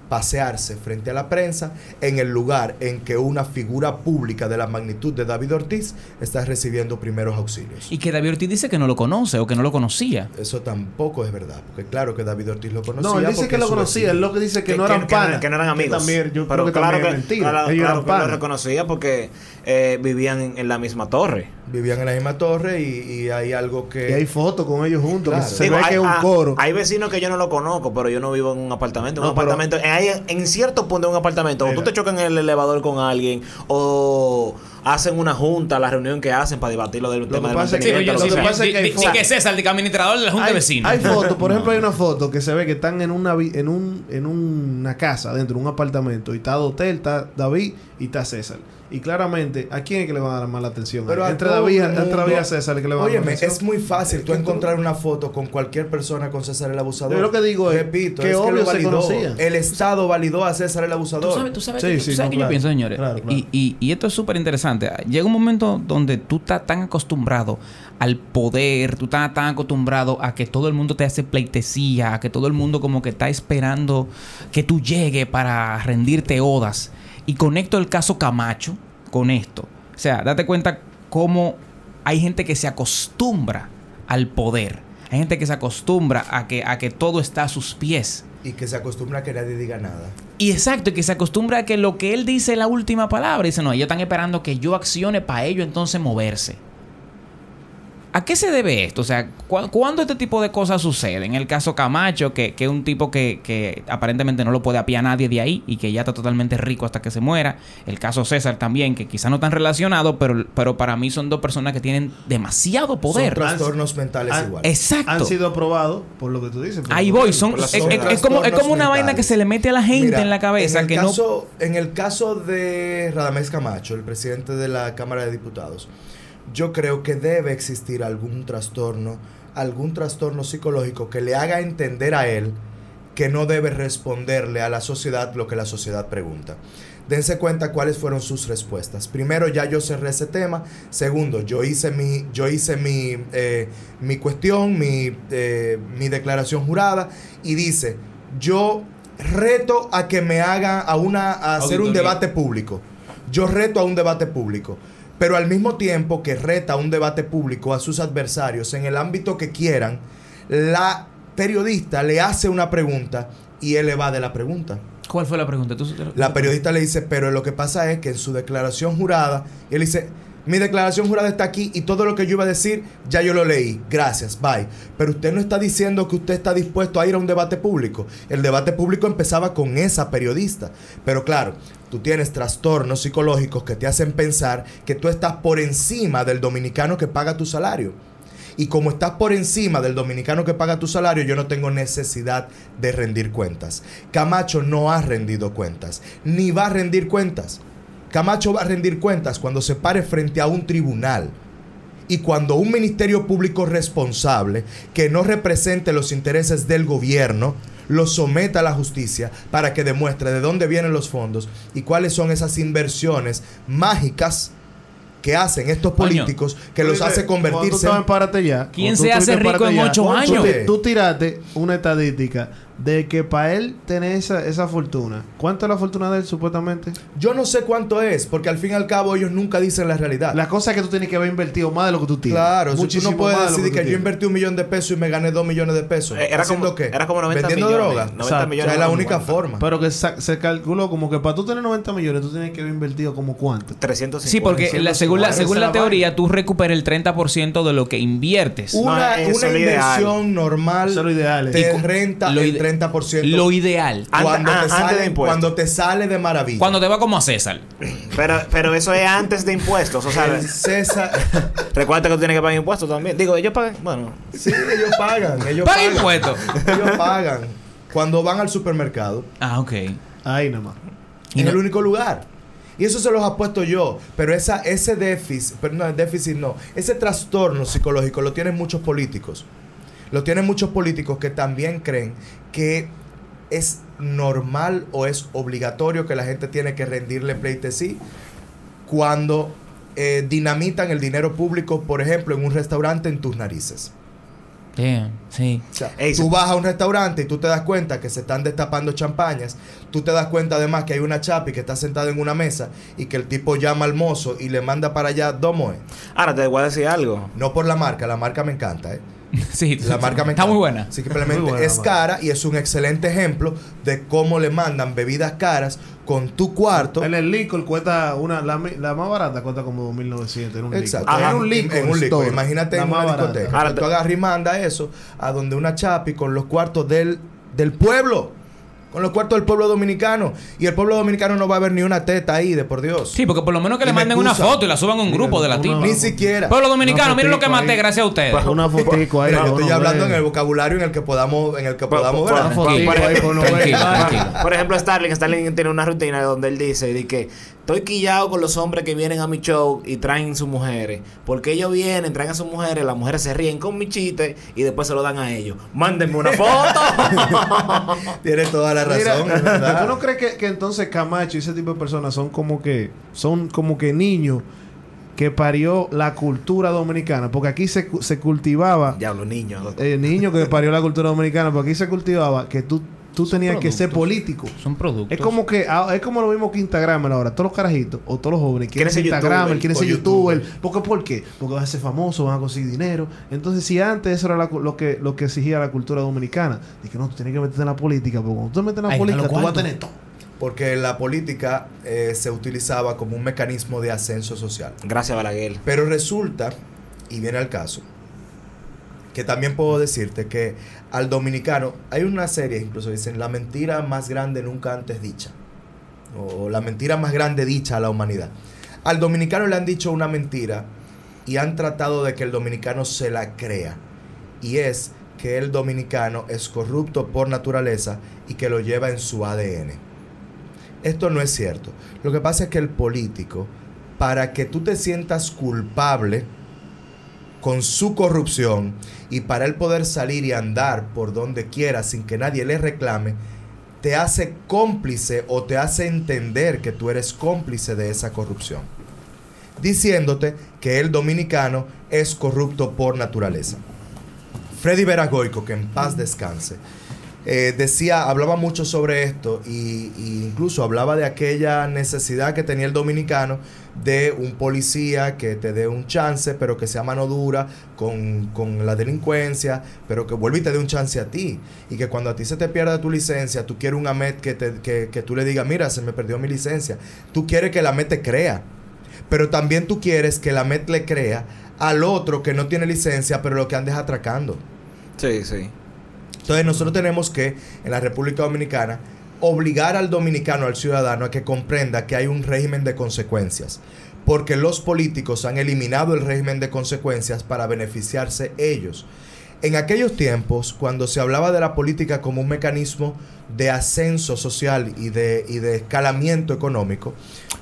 pasearse frente a la prensa en el lugar en que una figura pública de la magnitud de David Ortiz está recibiendo primeros auxilios. Y que David Ortiz dice que no lo conoce o que no lo conocía. Eso tampoco es verdad, porque claro que David Ortiz lo conocía. No, él dice que lo conocía, él lo que dice que, no eran que panas. que no eran amigos. también, yo pero creo que claro también que, es mentira. claro, Ellos claro eran que lo reconocía porque eh, vivían en, en la misma torre. Vivían en la misma torre y, y hay algo que... Y hay fotos con ellos juntos. que Claro. Se Digo, ve hay, que es un ah, coro. hay vecinos que yo no lo conozco, pero yo no vivo en un apartamento. En No, un pero- apartamento, en cierto punto de un apartamento, o tú Mira. te chocas en el elevador con alguien, o hacen una junta, la reunión que hacen para debatir lo del Lo tema que del pasa es que- mantenimiento. lo que pasa es que hay Di- di- fotos. que César, de administrador de la Junta hay, de Vecinos. hay fotos, por No. ejemplo, hay una foto que se ve que están en una en un en una casa dentro de un apartamento y está Dotel, está David y está César. Y claramente, ¿a quién es que le van a dar más la atención? Pero a entre David, entre David César que le van a dar más atención. es muy fácil tú encontrar una foto con cualquier persona con César el abusador. Yo lo que digo es Repito, que es obvio lo se validó. conocían. El Estado validó a César el Tú abusador. sabes, tú sabes Sí, que, sí, tú sabes no, que yo pienso, señores. Claro, claro. Y, y- y esto es súper interesante. Llega un momento donde tú estás tan acostumbrado al poder, tú estás tan acostumbrado a que todo el mundo te hace pleitesía, a que todo el mundo como que está esperando que tú llegues para rendirte odas. Y conecto el caso Camacho con esto. O sea, date cuenta cómo hay gente que se acostumbra al poder. Hay gente que se acostumbra a que, a que todo está a sus pies. Y que se acostumbra a que nadie diga nada. Y exacto, y que se acostumbra a que lo que él dice es la última palabra. Dice, no, ellos están esperando que yo accione para ellos entonces moverse. ¿A qué se debe esto? O sea, ¿cu- ¿cuándo este tipo de cosas suceden? En el caso Camacho, que, que es un tipo que, que aparentemente no lo puede apiar nadie de ahí y que ya está totalmente rico hasta que se muera. El caso César también, que quizá no están relacionados, pero, pero para mí son dos personas que tienen demasiado Son poder. trastornos mentales Ah, igual. Exacto. Han sido aprobados por lo que tú dices. Ahí voy, son, es, es como, es como una vaina que se le mete a la gente Mira, en la cabeza en el que no... caso, En el caso de Radamés Camacho, el presidente de la Cámara de Diputados, yo creo que debe existir algún trastorno, algún trastorno psicológico que le haga entender a él que no debe responderle a la sociedad lo que la sociedad pregunta. Dense cuenta cuáles fueron sus respuestas. Primero, ya yo cerré ese tema. Segundo, yo hice mi, yo hice mi, eh, mi cuestión, mi, eh, mi declaración jurada. Y dice, yo reto a que me haga a una a hacer un debate público. Yo reto a un debate público. Pero al mismo tiempo que reta un debate público a sus adversarios en el ámbito que quieran, la periodista le hace una pregunta y él evade la pregunta. ¿Cuál fue la pregunta? ¿Tú- La periodista le dice, pero lo que pasa es que en su declaración jurada, él dice, mi declaración jurada está aquí y todo lo que yo iba a decir ya yo lo leí. Gracias, bye. Pero usted no está diciendo que usted está dispuesto a ir a un debate público. El debate público empezaba con esa periodista. Pero claro, tú tienes trastornos psicológicos que te hacen pensar que tú estás por encima del dominicano que paga tu salario. Y como estás por encima del dominicano que paga tu salario, yo no tengo necesidad de rendir cuentas. Camacho no ha rendido cuentas, ni va a rendir cuentas. Camacho va a rendir cuentas cuando se pare frente a un tribunal. Y cuando un ministerio público responsable que no represente los intereses del gobierno lo someta a la justicia para que demuestre de dónde vienen los fondos y cuáles son esas inversiones mágicas que hacen estos políticos que los Oye, hace convertirse tú en Párate Ya, ¿Quién tú se hace rico en ocho años? Tú, tiraste una estadística de que para él tener esa, esa fortuna, ¿cuánto es la fortuna de él supuestamente? Yo no sé cuánto es, porque al fin y al cabo ellos nunca dicen la realidad. La cosa es que tú tienes que haber invertido más de lo que tú tienes. Claro, si tú Muchísimo no puedes de decir que, yo invertí un millón de pesos y me gané dos millones de pesos. Eh, Era ¿Haciendo como, qué? era como 90 ¿Vendiendo millones. droga? 90 Exacto. O millones. sea, es la única forma. Pero que se calculó como que para tú tener 90 millones, tú tienes que haber invertido como cuánto. 350. Sí, porque la- según la, según la la teoría, tú recuperas el 30% de lo que inviertes. Una, No, una ideal. inversión normal Eso es lo ideal. te Y cu- renta lo el ide- 30% Lo ideal. An- cuando, an- te antes de sale, impuestos. cuando te sale de maravilla. Cuando te va como a César. Pero, pero eso es antes de impuestos. O sea, El César... recuerda que tú tienes que pagar impuestos también. Digo, ellos pagan. Bueno, sí, ellos pagan. Ellos Paga pagan. impuestos. Ellos pagan. Cuando van al supermercado, Ah, ok. Ahí nada más. Y en no- el único lugar. Y eso se los apuesto yo. Pero esa, ese déficit, pero no, déficit no. Ese trastorno psicológico lo tienen muchos políticos. Lo tienen muchos políticos que también creen que es normal o es obligatorio que la gente tiene que rendirle pleitesía cuando eh, dinamitan el dinero público, por ejemplo, en un restaurante en tus narices. Damn, sí. O sea, Ey, tú vas a un restaurante y tú te das cuenta que se están destapando champañas. Tú te das cuenta además que hay una chapi que está sentada en una mesa y que el tipo llama al mozo y le manda para allá dos moes. ahora te voy a decir algo. No por la marca, la marca me encanta, ¿eh? Sí, La marca me está muy buena. Simplemente Muy buena es cara y es un excelente ejemplo de cómo le mandan bebidas caras con tu cuarto. En el licor cuesta una, la, más barata cuesta como 2.900 en un Exacto. licor. Ajá, En un licor. En un licor. Imagínate la en una discoteca. Ahora tú agarras y manda eso a donde una chapi con los cuartos del, del pueblo. Con los cuartos del pueblo dominicano. Y el pueblo dominicano no va a ver ni una teta ahí, de por Dios. Sí, porque por lo menos que Y le me manden una foto y la suban a un grupo de la tipa. Ni siquiera. Pueblo dominicano, miren lo que maté ahí. gracias a ustedes. Una fotico ahí. Mira, yo estoy hablando en el vocabulario en el que podamos, en el que Por- podamos ver. Por ejemplo, Starling, Starling tiene una rutina donde él dice de que estoy quillado con los hombres que vienen a mi show y traen sus mujeres. Porque ellos vienen, traen a sus mujeres, las mujeres se ríen con mi chiste y después se lo dan a ellos. Mándenme una foto. Tienes toda la razón, Mira, verdad. ¿Tú no crees que, que entonces Camacho y ese tipo de personas son como que son como que niños que parió la cultura dominicana? Porque aquí se, se cultivaba Diablo, niños. el niño que parió la cultura dominicana, porque aquí se cultivaba que tú tú tenías que ser político. Son productos. Es como que ah, es como lo mismo que Instagram ahora. Todos los carajitos o todos los jóvenes quieren ser Instagram, quieren ser youtuber. ¿Por qué? ¿Por qué? Porque van a ser famosos, van a conseguir dinero. Entonces, si antes eso era la lo que lo que exigía la cultura dominicana, de que no, tú tienes que meterte en la política, porque cuando tú te metes en la Ay, política, tú vas a tener todo. Porque la política eh, se utilizaba como un mecanismo de ascenso social. Gracias, Balaguer. Pero resulta, y viene al caso, que también puedo decirte que al dominicano, hay una serie, incluso dicen, la mentira más grande nunca antes dicha. O la mentira más grande dicha a la humanidad. Al dominicano le han dicho una mentira y han tratado de que el dominicano se la crea. Y es que el dominicano es corrupto por naturaleza y que lo lleva en su ADN. Esto no es cierto. Lo que pasa es que el político, para que tú te sientas culpable con su corrupción y para él poder salir y andar por donde quiera sin que nadie le reclame, te hace cómplice o te hace entender que tú eres cómplice de esa corrupción. Diciéndote que el dominicano es corrupto por naturaleza. Freddy Veragoico, que en paz descanse, eh, decía, hablaba mucho sobre esto y, incluso hablaba de aquella necesidad que tenía el dominicano de un policía que te dé un chance, pero que sea mano dura con, con la delincuencia, pero que vuelva y te dé un chance a ti. Y que cuando a ti se te pierda tu licencia, tú quieres un AMET que, te, que, que tú le digas, mira, se me perdió mi licencia. Tú quieres que el AMET te crea, pero también tú quieres que el AMET le crea al otro que no tiene licencia, pero lo que andes atracando. Sí, sí. Entonces nosotros tenemos que, en la República Dominicana, obligar al dominicano, al ciudadano, a que comprenda que hay un régimen de consecuencias. Porque los políticos han eliminado el régimen de consecuencias para beneficiarse ellos. En aquellos tiempos, cuando se hablaba de la política como un mecanismo de ascenso social y de, y de escalamiento económico,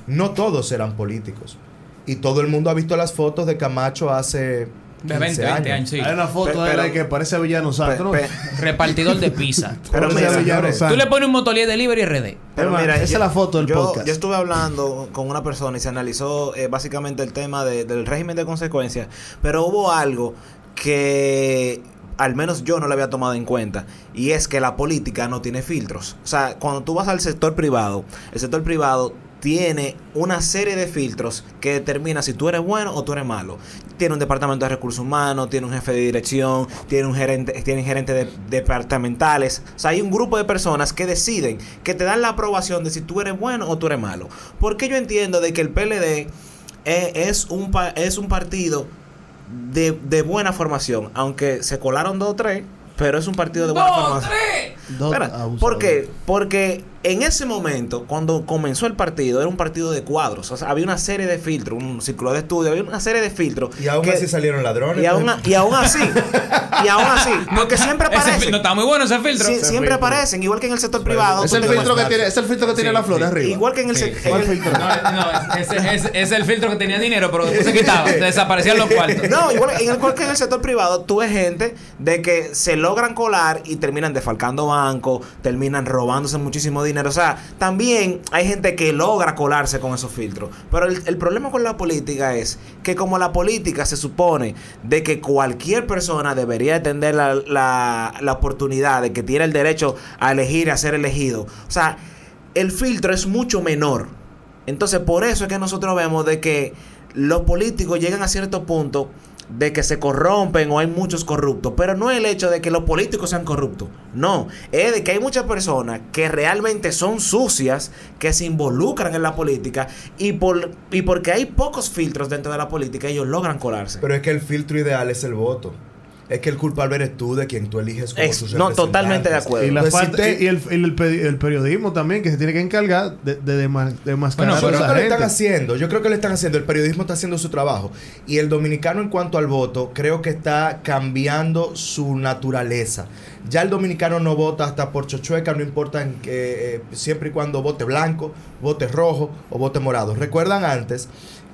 no todos eran políticos. Y todo el mundo ha visto las fotos de Camacho hace De 20, 20 años, sí. Hay una foto Pe- de él pero- ahí que parece Villano Santo, ¿no? Pe- pe- Repartidor de pizza. Pero mira, Villano señores, Santo. Tú le pones un motolier delivery RD. Pero Hermano, mira, esa es la foto del yo, podcast. Yo estuve hablando con una persona y se analizó eh, básicamente el tema de- del régimen de consecuencias, pero hubo algo que al menos yo no lo había tomado en cuenta, y es que la política no tiene filtros. O sea, cuando tú vas al sector privado, el sector privado tiene una serie de filtros que determina si tú eres bueno o tú eres malo. Tiene un departamento de recursos humanos, tiene un jefe de dirección, tiene un gerente, tiene gerentes de- departamentales. O sea, hay un grupo de personas que deciden, que te dan la aprobación de si tú eres bueno o tú eres malo. Porque yo entiendo de que el PLD eh, es, un, es un partido de, de buena formación, aunque se colaron dos o tres, pero es un partido de buena ¡Dos, formación. tres! ¿Por qué? Porque en ese momento, cuando comenzó el partido, era un partido de cuadros. O sea, había una serie de filtros, un círculo de estudio, había una serie de filtros. Y aún que- así salieron ladrones. y aún, y aún así, y aún así, porque siempre aparecen. no está muy bueno ese filtro. Sí, Ese siempre filtro. aparecen, igual que en el sector privado. Es el filtro que tiene, es el filtro que tiene Sí, la flor sí. arriba. Igual que en el, Sí. sec- ¿Cuál en el- filtro? No, no, ese es el filtro que tenía dinero, pero después se quitaba. Desaparecían los cuartos. No, igual, igual que en el sector privado, tú ves gente de que se logran colar y terminan defalcando bancos, terminan robándose muchísimo dinero. O sea, también hay gente que logra colarse con esos filtros. Pero el, problema con la política es que como la política se supone de que cualquier persona debería tener la, la, la oportunidad de que tiene el derecho a elegir, a ser elegido. O sea, el filtro es mucho menor. Entonces, por eso es que nosotros vemos de que los políticos llegan a cierto punto de que se corrompen o hay muchos corruptos, pero no el hecho de que los políticos sean corruptos, no, es de que hay muchas personas que realmente son sucias, que se involucran en la política y, por, y porque hay pocos filtros dentro de la política, ellos logran colarse. Pero es que el filtro ideal es el voto. Es que el culpable eres tú de quien tú eliges como Es- tus no, totalmente de acuerdo. Y, la Pues si falta- te- y el, y el peri- el periodismo también, que se tiene que encargar de, de, demascarar Bueno, Yo creo que lo están haciendo. Yo creo que lo están haciendo. El periodismo está haciendo su trabajo. Y el dominicano, en cuanto al voto, creo que está cambiando su naturaleza. Ya el dominicano no vota hasta por chochueca, no importa en que, eh, siempre y cuando vote blanco, vote rojo o vote morado. ¿Recuerdan antes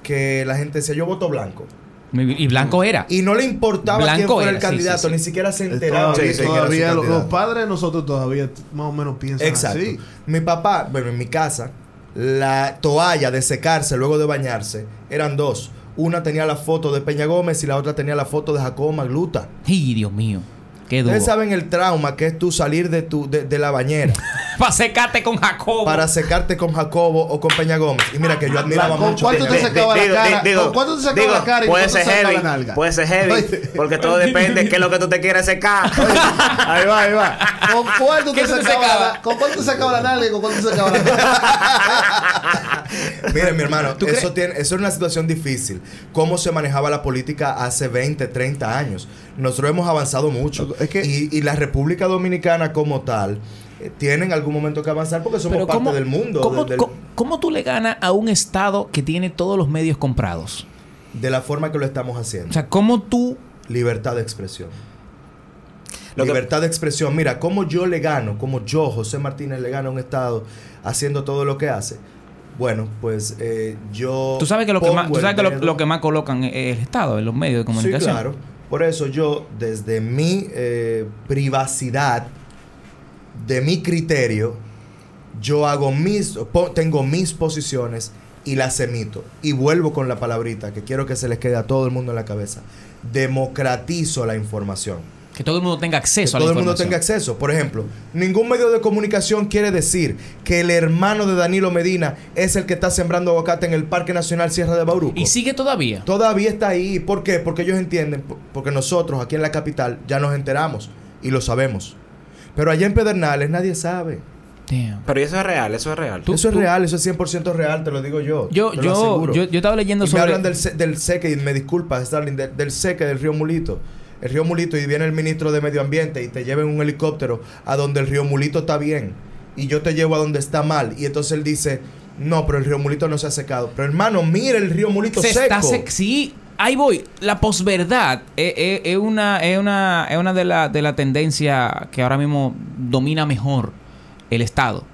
que la gente decía yo voto blanco? Y blanco era. Y no le importaba quién Blanco fuera era, el candidato, sí, sí. ni siquiera se enteraba Todavía, quién los, padres de nosotros todavía más o menos piensan Exacto. así. Mi papá, bueno, en mi casa, la toalla de secarse luego de bañarse eran dos. Una tenía la foto de Peña Gómez y la otra tenía la foto de Jacobo Magluta. ¡Y Dios mío! ¡Qué duro! Ustedes saben el trauma que es tú salir de tu de, de la bañera Para secarte con Jacobo. para secarte con Jacobo o con Peña Gómez. Y mira que yo admiraba ¿Con mucho. cuánto te sacaba la cara? digo, ¿Con cuánto te sacaba digo, la cara y puede cuánto ser te sacaba heavy, la nalga? puede ser heavy, porque todo depende de qué es lo que tú te quieres secar. Ahí va, ahí va. ¿Con cuánto ¿Qué te sacaba, ¿Con cuánto te sacaba la nalga y con cuánto te sacaba la nalga? Miren, mi hermano, ¿Tú eso, tiene, eso es una situación difícil. ¿Cómo se manejaba la política hace 20, 30 años? Nosotros hemos avanzado mucho. Es que- y, y la República Dominicana como tal eh, tiene en algún momento que avanzar porque somos parte ¿cómo, del mundo. ¿cómo, de, del- cómo- tú le ganas a un Estado que tiene todos los medios comprados? de la forma que lo estamos haciendo. O sea, ¿cómo tú... Libertad de expresión. Lo que- Libertad de expresión. Mira, cómo yo le gano, como yo, José Martínez, le gano a un Estado haciendo todo lo que hace. Bueno, pues eh, yo. Tú sabes que lo que más, tú sabes que lo, lo que más colocan es el Estado, en los medios de comunicación. Sí, claro. Por eso yo, desde mi eh, privacidad, de mi criterio, yo hago mis, tengo mis posiciones y las emito. Y vuelvo con la palabrita que quiero que se les quede a todo el mundo en la cabeza. Democratizo la información. Que todo el mundo tenga Que acceso a la todo el mundo tenga acceso. Por ejemplo, ningún medio de comunicación quiere decir que el hermano de Danilo Medina es el que está sembrando aguacate en el Parque Nacional Sierra de Bauruco. Y sigue todavía. Todavía está ahí. ¿Por qué? Porque ellos entienden, por- porque nosotros aquí en la capital ya nos enteramos y lo sabemos. Pero allá en Pedernales nadie sabe. Damn. Pero eso es real, eso es real. Tú- eso es tú- real, eso es 100% real, te lo digo yo. Yo, te lo yo, aseguro. yo, yo estaba leyendo Y me sobre... hablan del, se- del seque, y me disculpas, Starling, de- del seque del río Mulito. El río Mulito y viene el ministro de Medio Ambiente y te lleva en un helicóptero a donde el río Mulito está bien y yo te llevo a donde está mal. Y entonces él dice, no, pero el río Mulito no se ha secado. Pero hermano, mira el río Mulito se seco. está sec- sí, ahí voy. La posverdad es, es- es una, es una, es una de la, de la tendencia que ahora mismo domina mejor el Estado.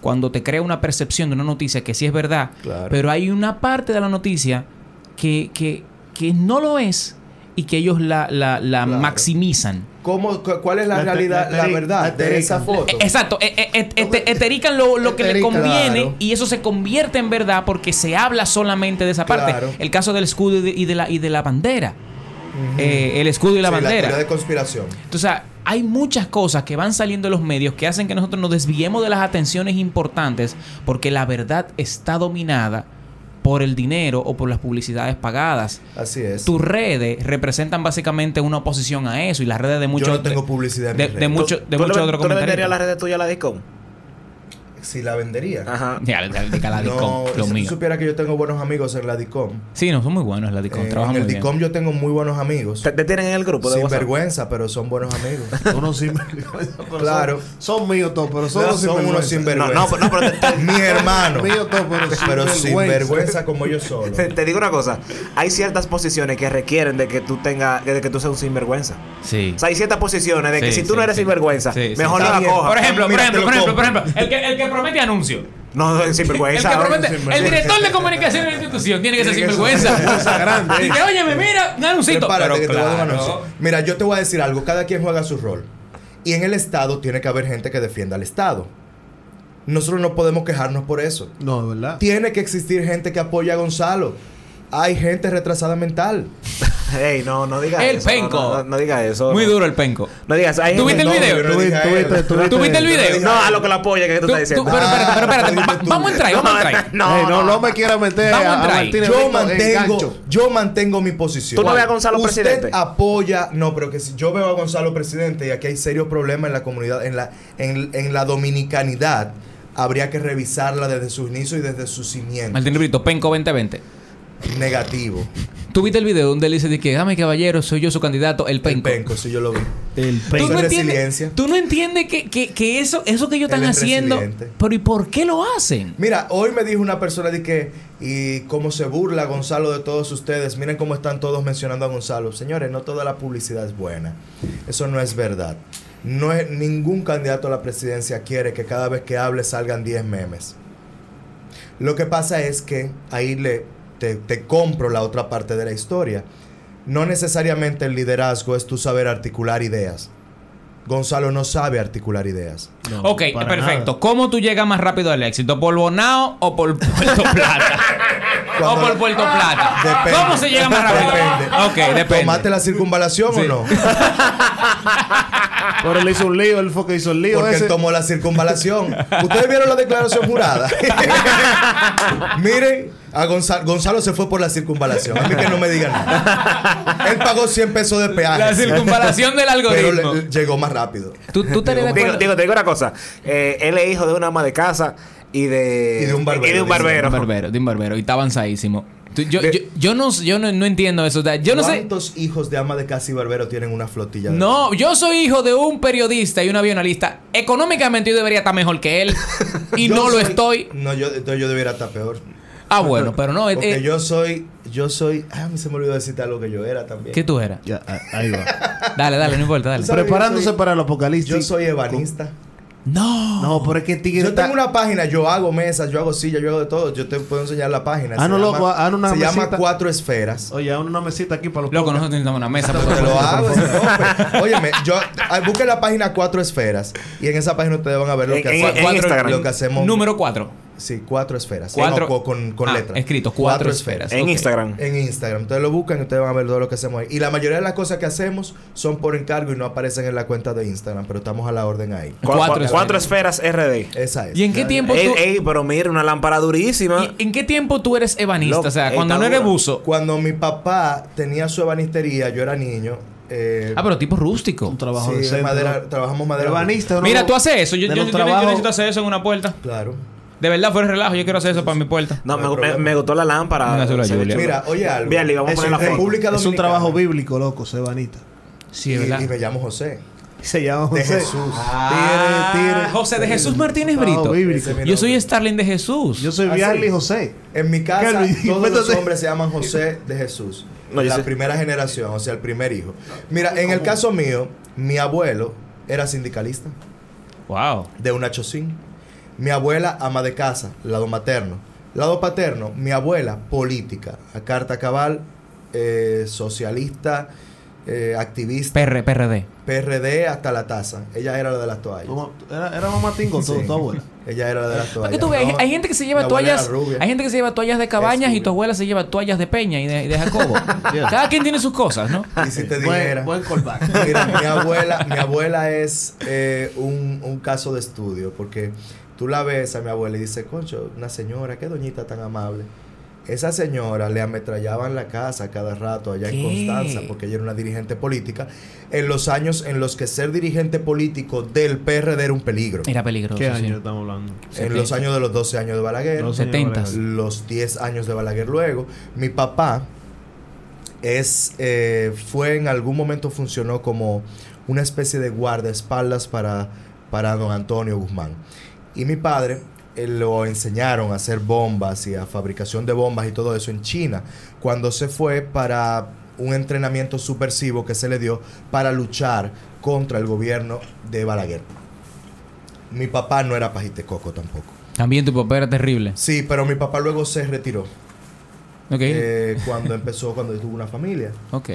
Cuando te crea una percepción de una noticia que sí es verdad, Claro. pero hay una parte de la noticia que, que, que no lo es y que ellos la, la, la Claro. maximizan. ¿Cómo, cu- ¿Cuál es la, La realidad, la la, verdad la de esa foto? Eh, Exacto, eterican lo, lo que le conviene Claro. y eso se convierte en verdad porque se habla solamente de esa parte. Claro. El caso del escudo y de, y de la, y de la bandera. eh, el escudo y la Sí, bandera. teoría de conspiración. Entonces, hay muchas cosas que van saliendo en los medios que hacen que nosotros nos desviemos de las atenciones importantes porque la verdad está dominada por el dinero o por las publicidades pagadas. Así es. Tus redes representan básicamente una oposición a eso y las redes de muchos Yo no tengo publicidad en de, mis de redes. muchos de ¿Tú le- muchos otros ¿Tú le venderías la red tuya a la Discom? Si la vendería. Ajá. Ya, de, de Caladicom, No, lo si tú supieras que yo tengo buenos amigos en la DICOM. Sí, no, son muy buenos la Dicom, Eh, trabajan en el muy bien. DICOM yo tengo muy buenos amigos. ¿Te, te tienen en el grupo de Sin WhatsApp? vergüenza, pero son buenos amigos. Unos sinvergüenza. pero Claro. Son, son míos todos, pero son, No, unos son unos sinvergüenza. No, sinvergüenza. no, pero- no, pero te, te- Mi hermano. Míos todos, pero pero sin sinvergüenza. vergüenza como yo solo. te- te digo una cosa. Hay ciertas posiciones que requieren de que tú tengas, de que tú seas un sinvergüenza. Sí. O sea, hay ciertas posiciones de que Sí, si tú sí, no eres sí. sinvergüenza, Sí, sí. mejor no la cojas. Por ejemplo, por ejemplo, por lo ejemplo, por ejemplo, el que, el que promete anuncio. No, no es El sinvergüenza. que el sinvergüenza. director de comunicación de la institución tiene que ser que sinvergüenza. grande. Dice, óyeme, mira, un anuncito. Pero que te voy a dar un claro. anuncio. Mira, yo te voy a decir algo. Cada quien juega su rol. Y en el Estado tiene que haber gente que defienda al Estado. Nosotros no podemos quejarnos por eso. No, de verdad. Tiene que existir gente que apoya a Gonzalo. Hay gente retrasada mental. Ey, no, no digas El eso. penco. No, no, no digas eso. Muy no. duro el penco. No digas hay ¿Tú viste el video? yo no Tú dije viste- a tú él. viste- tú viste- ¿Tú viste el video? No, a lo que la apoya que tú Tú- estás tú- diciendo. pero espérate, pero espérate. Vamos a entrar, vamos a entrar. No, no, no, no me quiera meter Vamos a Yo mantengo, yo mantengo mi posición. Tú no ves a Gonzalo Usted presidente. apoya, no, pero que si yo veo a Gonzalo presidente y aquí hay serios problemas en la comunidad, en la, en, en la dominicanidad, habría que revisarla desde su inicio y desde su cimiento. Martín Brito, penco 2020. Negativo. ¿Tú viste el video donde él dice de que, dame caballero, soy yo su candidato, el El penco? penco, si yo lo vi. El ¿Tú Eso no, es entiendes, resiliencia. tú no entiendes que, que, que eso, eso que ellos están es haciendo. Pero ¿y por qué lo hacen? Mira, hoy me dijo una persona de que, y cómo se burla Gonzalo de todos ustedes, miren cómo están todos mencionando a Gonzalo. Señores, no toda la publicidad es buena. Eso no es verdad. No es, ningún candidato a la presidencia quiere que cada vez que hable salgan 10 memes. Lo que pasa es que ahí le, te, te compro la otra parte de la historia. No necesariamente el liderazgo es tu saber articular ideas. Gonzalo no sabe articular ideas. No, ok, perfecto. nada. ¿Cómo tú llegas más rápido al éxito? ¿Por Bonao o por Puerto Plata? o por Puerto Plata. Depende. ¿Cómo se llega más rápido? Depende. Ok, depende. ¿Tomaste la circunvalación Sí. o no? Pero él hizo un lío, él fue que hizo el lío Porque ese. él tomó la circunvalación. ¿Ustedes vieron la declaración jurada? Miren, a Gonzalo, Gonzalo se fue por la circunvalación. A mí que no me digan nada. Él pagó 100 pesos de peaje. La circunvalación del Pero algoritmo. le- le- llegó más rápido. ¿Tú, tú de Digo, digo, te digo una cosa. Eh, él es hijo de una ama de casa y de... Y de un barbero, Y de un barbero. De un barbero, de un barbero. Y está avanzadísimo. Yo, De- yo, yo no, yo no, no entiendo eso. Yo no sé. ¿Cuántos hijos de ama de casa y barbero tienen una flotilla? de- No, yo soy hijo de un periodista y un avionalista. Económicamente yo debería estar mejor que él. Y no lo estoy. No, yo, entonces yo debería estar peor. Ah, bueno, pero no. eh, Porque eh, yo soy, yo soy, ah, a mí se me olvidó decirte algo que yo era también. ¿Qué tú eras? Ya, ah, ahí va. Dale, dale, no importa, dale. Preparándose soy- para el apocalipsis. Yo soy ebanista. No. No, pero es que Tigre Yo está- tengo una página, yo hago mesas, yo hago sillas, yo hago de todo. Yo te puedo enseñar la página. Ah, Se no, llama- loco, haz una Se llama. Cuatro Esferas. Oye, haz una mesita aquí para los Loco, nosotros necesitamos una mesa. Te lo hago. Óyeme, yo ah, busquen la página Cuatro Esferas y en esa página ustedes van a ver lo que en- hacemos. en Instagram. Lo que hacemos. Número 4. Sí, Cuatro Esferas. Cuatro- No, con, con Ah, letra. escrito, Cuatro Esferas. En. Instagram. En Instagram. Ustedes lo buscan y ustedes van a ver todo lo que hacemos ahí. Y la mayoría de las cosas que hacemos son por encargo y no aparecen en la cuenta de Instagram, pero estamos a la orden ahí. Cu- Cuatro cu- Cuatro esferas RD. Esa es. ¿Y en qué Ya- tiempo Ey, tú, ey, pero mira, una lámpara durísima. y- en qué tiempo tú eres ebanista? O sea, ey, cuando no eres buzo. Cuando mi papá tenía su ebanistería, yo era niño. eh, Ah, pero tipo rústico. Un trabajo trabajamos madera. Ebanista, ¿no? Mira, tú haces eso. Yo, yo- yo- necesito hacer eso en una puerta. Claro. De verdad, fuera de relajo. Yo quiero hacer eso para mi puerta. No, me, me, me gustó la lámpara. Se Julia. Mira, oye algo. Bien, vamos a Es poner un- la foto. Es un trabajo bíblico, loco, ser ebanista. Sí, y, es verdad. y me llamo José. Se llama De José. Jesús. Ah. José de Jesús Martínez Brito. bíblico. Yo soy. Starling de Jesús. Yo soy Ah, Viarli sí. José. En mi casa, todos los hombres se llaman José de Jesús. No, la sé. primera generación, o sea, el primer hijo. Mira, en el caso mío, mi abuelo era sindicalista Wow. de una chocín. Mi abuela, ama de casa, lado materno. Lado paterno, mi abuela, política. A carta cabal, eh, socialista, eh, activista, PR, PRD. PRD hasta la taza. Ella era la de las toallas. Era, era mamá tingo, tu, Sí. tu abuela. Ella era la de las toallas. que tú hay, hay gente que se lleva toallas, hay gente que se lleva toallas de cabañas y tu abuela se lleva toallas de Peña y de, y de Jacobo. Yeah. Cada quien tiene sus cosas, ¿no? Y si te Buen, dijera... buen callback. Mira, mi abuela, mi abuela es eh, un, un caso de estudio, porque tú la ves a mi abuela y dices, concho, una señora, qué doñita tan amable. Esa señora le ametrallaban la casa cada rato allá ¿Qué? en Constanza, porque ella era una dirigente política, en los años en los que ser dirigente político del PRD era un peligro. Era peligroso. ¿Qué sí. año estamos hablando? En los años de los 12 años de Balaguer, Los los, años de 70s. Balaguer. 10 años de Balaguer luego. Mi papá es eh, fue en algún momento funcionó como una especie de guardaespaldas para, para don Antonio Guzmán. Y mi padre lo enseñaron a hacer bombas y a fabricación de bombas y todo eso en China, cuando se fue para un entrenamiento subversivo que se le dio para luchar contra el gobierno de Balaguer. Mi papá no era pajitecoco tampoco. También tu papá era terrible. Sí, pero mi papá luego se retiró. Ok. eh, cuando empezó, cuando tuvo una familia. ok.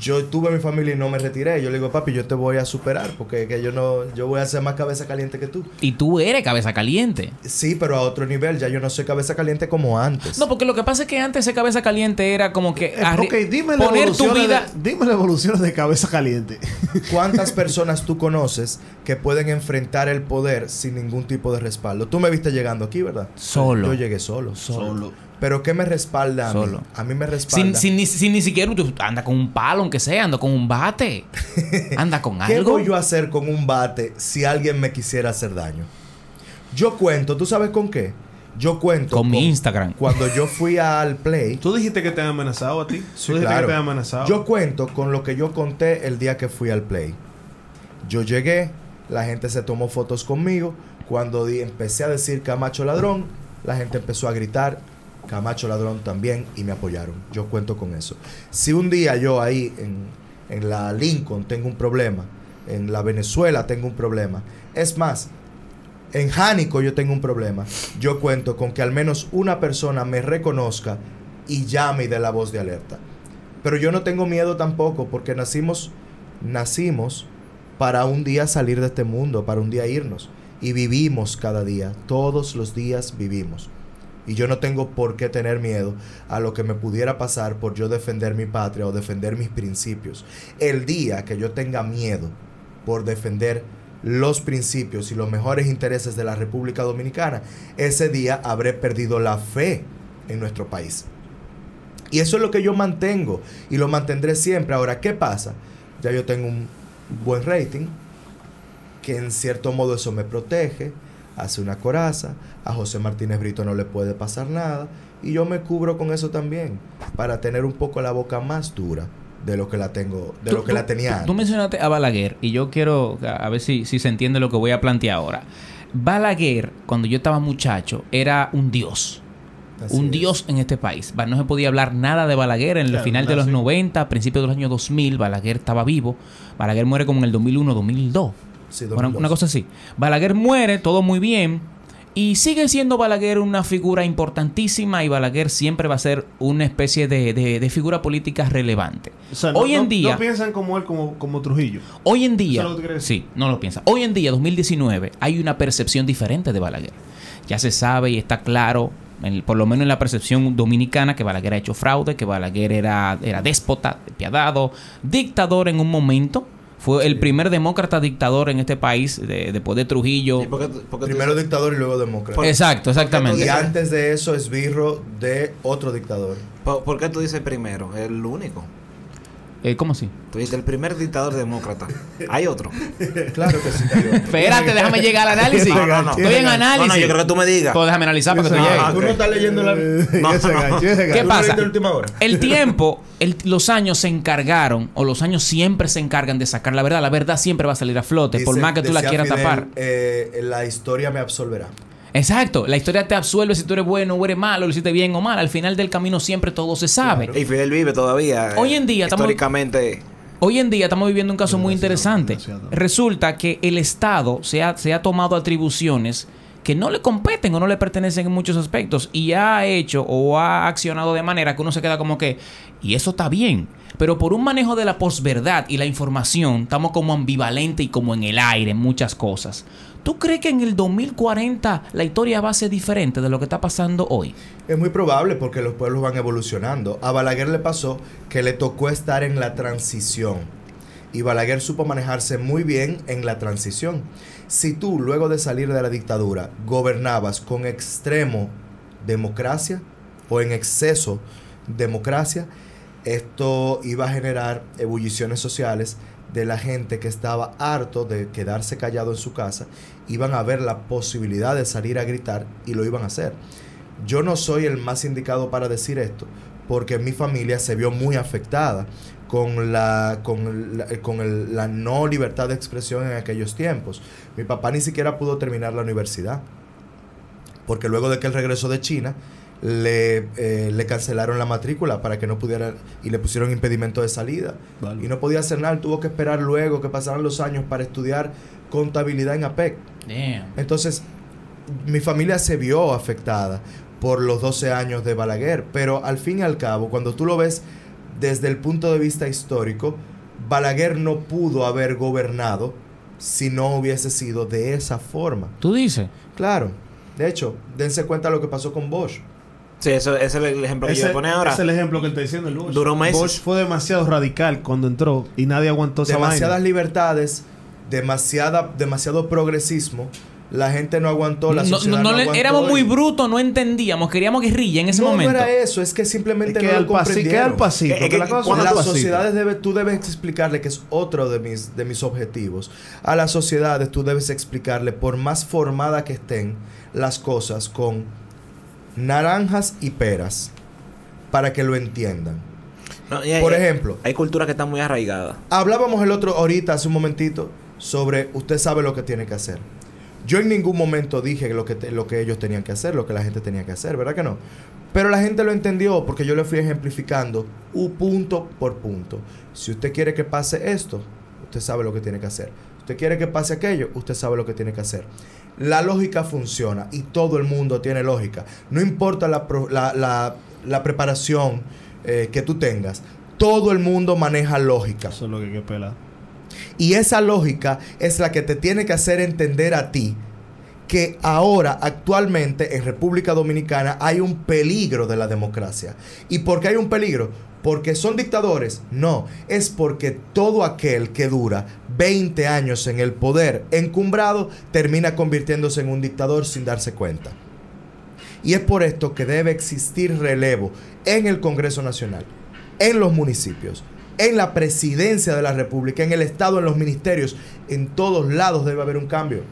Yo tuve mi familia y no me retiré. Yo le digo, papi, yo te voy a superar porque que yo no, yo voy a ser más cabeza caliente que tú. Y tú eres cabeza caliente. Sí, pero a otro nivel. Ya yo no soy cabeza caliente como antes. No, porque lo que pasa es que antes ese cabeza caliente era como que Eh, arri- ok, dime la poner tu evolución vida. de, dime la evolución de cabeza caliente. ¿Cuántas personas tú conoces que pueden enfrentar el poder sin ningún tipo de respaldo? Tú me viste llegando aquí, ¿verdad? Solo. Yo llegué solo. Solo. Pero ¿qué me respalda a mí? Solo. A mí me respalda. Sin, sin, ni, sin ni siquiera anda con un palo, aunque sea, anda con un bate. Anda con ¿Qué algo. voy yo a hacer con un bate si alguien me quisiera hacer daño? Yo cuento, ¿tú sabes con qué? Yo cuento Con mi Instagram. Cuando yo fui al Play, ¿Tú dijiste que te han amenazado a ti? Sí, ¿Tú dijiste claro. que te han amenazado? yo cuento con lo que yo conté el día que fui al Play. Yo llegué, la gente se tomó fotos conmigo. Cuando di- empecé a decir Camacho ladrón, la gente empezó a gritar Camacho ladrón también y me apoyaron. Yo cuento con eso. Si un día yo ahí en, en la Lincoln tengo un problema, en la Venezuela tengo un problema, es más, en Jánico yo tengo un problema, yo cuento con que al menos una persona me reconozca y llame y dé la voz de alerta. Pero yo no tengo miedo tampoco porque nacimos, nacimos para un día salir de este mundo, para un día irnos. Y vivimos cada día, todos los días vivimos. Y yo no tengo por qué tener miedo a lo que me pudiera pasar por yo defender mi patria o defender mis principios. El día que yo tenga miedo por defender los principios y los mejores intereses de la República Dominicana, ese día habré perdido la fe en nuestro país. Y eso es lo que yo mantengo y lo mantendré siempre. Ahora, ¿qué pasa? Ya yo tengo un buen rating, que en cierto modo eso me protege, hace una coraza, a José Martínez Brito no le puede pasar nada, y yo me cubro con eso también, para tener un poco la boca más dura de lo que la tengo, de Tú- lo que tú- la tenía tú- antes. Tú mencionaste a Balaguer y yo quiero a a ver si, si se entiende lo que voy a plantear ahora. Balaguer, cuando yo estaba muchacho, era un dios. Así un es. dios en este país. No se podía hablar nada de Balaguer en el Claro, final de los sí. 90, principios de los años 2000. Balaguer estaba vivo. Balaguer muere como en el 2001, 2002. Sí, Bueno, 2002. una cosa así. Balaguer muere, todo muy bien. Y sigue siendo Balaguer una figura importantísima y Balaguer siempre va a ser una especie de, de- de figura política relevante. O sea, no- hoy en no- día, No piensan como él, como, como Trujillo. hoy en día, ¿Eso es lo que tú quieres decir? sí, no lo piensa. Hoy en día, 2019, hay una percepción diferente de Balaguer. Ya se sabe y está claro, en- por lo menos en la percepción dominicana, que Balaguer ha hecho fraude, que Balaguer era, era déspota, despiadado, dictador en un momento. Fue el primer demócrata dictador en este país de- después de Trujillo. ¿Y por qué tú- por qué tú Primero dictador y luego demócrata. Exacto, exactamente. Y antes de eso esbirro de otro dictador. por, por qué tú dices primero? El único. Eh, ¿Cómo así? Tú dices el primer dictador demócrata. Hay otro. Claro que sí. Espérate, déjame llegar al análisis. No, no, no. Estoy en análisis. No, no, yo creo que tú me digas. Pues déjame analizar para que tú llegues. Tú no estás leyendo la... No, ¿Qué gancho. ¿Tú no pasa? El tiempo, el- los años se encargaron, o los años siempre se encargan de sacar la verdad. La verdad siempre va a salir a flote, por más que tú la quieras Fidel, tapar. eh, la historia me absolverá. Exacto, la historia te absuelve si tú eres bueno o eres malo, lo hiciste bien o mal. Al final del camino siempre todo se sabe. Y Fidel vive todavía. Hoy eh, en día estamos- Históricamente. Hoy en día estamos viviendo un caso muy interesante. demasiado. Resulta que el Estado se ha, se ha tomado atribuciones que no le competen o no le pertenecen en muchos aspectos y ha hecho o ha accionado de manera que uno se queda como que, y eso está bien, pero por un manejo de la posverdad y la información, estamos como ambivalente y como en el aire en muchas cosas. ¿Tú crees que en el 2040 la historia va a ser diferente de lo que está pasando hoy? Es muy probable porque los pueblos van evolucionando. A Balaguer le pasó que le tocó estar en la transición. Y Balaguer supo manejarse muy bien en la transición. Si tú, luego de salir de la dictadura, gobernabas con extremo democracia o en exceso democracia, esto iba a generar ebulliciones sociales de la gente que estaba harto de quedarse callado en su casa, iban a ver la posibilidad de salir a gritar y lo iban a hacer. Yo no soy el más indicado para decir esto, porque mi familia se vio muy afectada con la, con, la, con la no libertad de expresión en aquellos tiempos. Mi papá ni siquiera pudo terminar la universidad, porque luego de que él regresó de China, le, eh, le cancelaron la matrícula para que no pudiera y le pusieron impedimento de salida. Vale. Y no podía hacer nada, tuvo que esperar luego que pasaran los años para estudiar contabilidad en APEC. Damn. Entonces, mi familia se vio afectada por los 12 años de Balaguer, pero al fin y al cabo, cuando tú lo ves desde el punto de vista histórico, Balaguer no pudo haber gobernado si no hubiese sido de esa forma. ¿Tú dices? Claro, de hecho, dense cuenta lo que pasó con Bosch. Sí, eso, ese es el ejemplo que yo Ese voy a poner ahora. es el ejemplo que él está diciendo el Bosch. Duró meses. Bosch fue demasiado radical cuando entró y nadie aguantó esa Demasiadas vaina. libertades, demasiada, demasiado progresismo. La gente no aguantó, la No- sociedad no- no, no le- aguantó éramos muy brutos, no entendíamos, queríamos guerrilla en ese no, momento. no era eso, es que simplemente Es que no al comprendieron. al pasito, Es que que la cosa las sociedades debe, tú debes explicarle que es otro de mis, de mis objetivos. A las sociedades tú debes explicarle, por más formada que estén las cosas, con naranjas y peras, para que lo entiendan. No, hay- Por ejemplo, Hay culturas que están muy arraigadas. hablábamos el otro ahorita, hace un momentito, sobre usted sabe lo que tiene que hacer. Yo en ningún momento dije lo que, te- lo que ellos tenían que hacer, lo que la gente tenía que hacer, ¿verdad que no? Pero la gente lo entendió porque yo le fui ejemplificando un punto por punto. Si usted quiere que pase esto, usted sabe lo que tiene que hacer. Usted quiere que pase aquello, usted sabe lo que tiene que hacer. La lógica funciona y todo el mundo tiene lógica. No importa la, la- la preparación eh, que tú tengas, todo el mundo maneja lógica. Eso es lo que hay que pelar. Y esa lógica es la que te tiene que hacer entender a ti que ahora, actualmente, en República Dominicana hay un peligro de la democracia. ¿Y por qué hay un peligro? ¿Porque son dictadores? No, es porque todo aquel que dura 20 años en el poder encumbrado termina convirtiéndose en un dictador sin darse cuenta. Y es por esto que debe existir relevo en el Congreso Nacional, en los municipios, en la presidencia de la República, en el Estado, en los ministerios, en todos lados debe haber un cambio.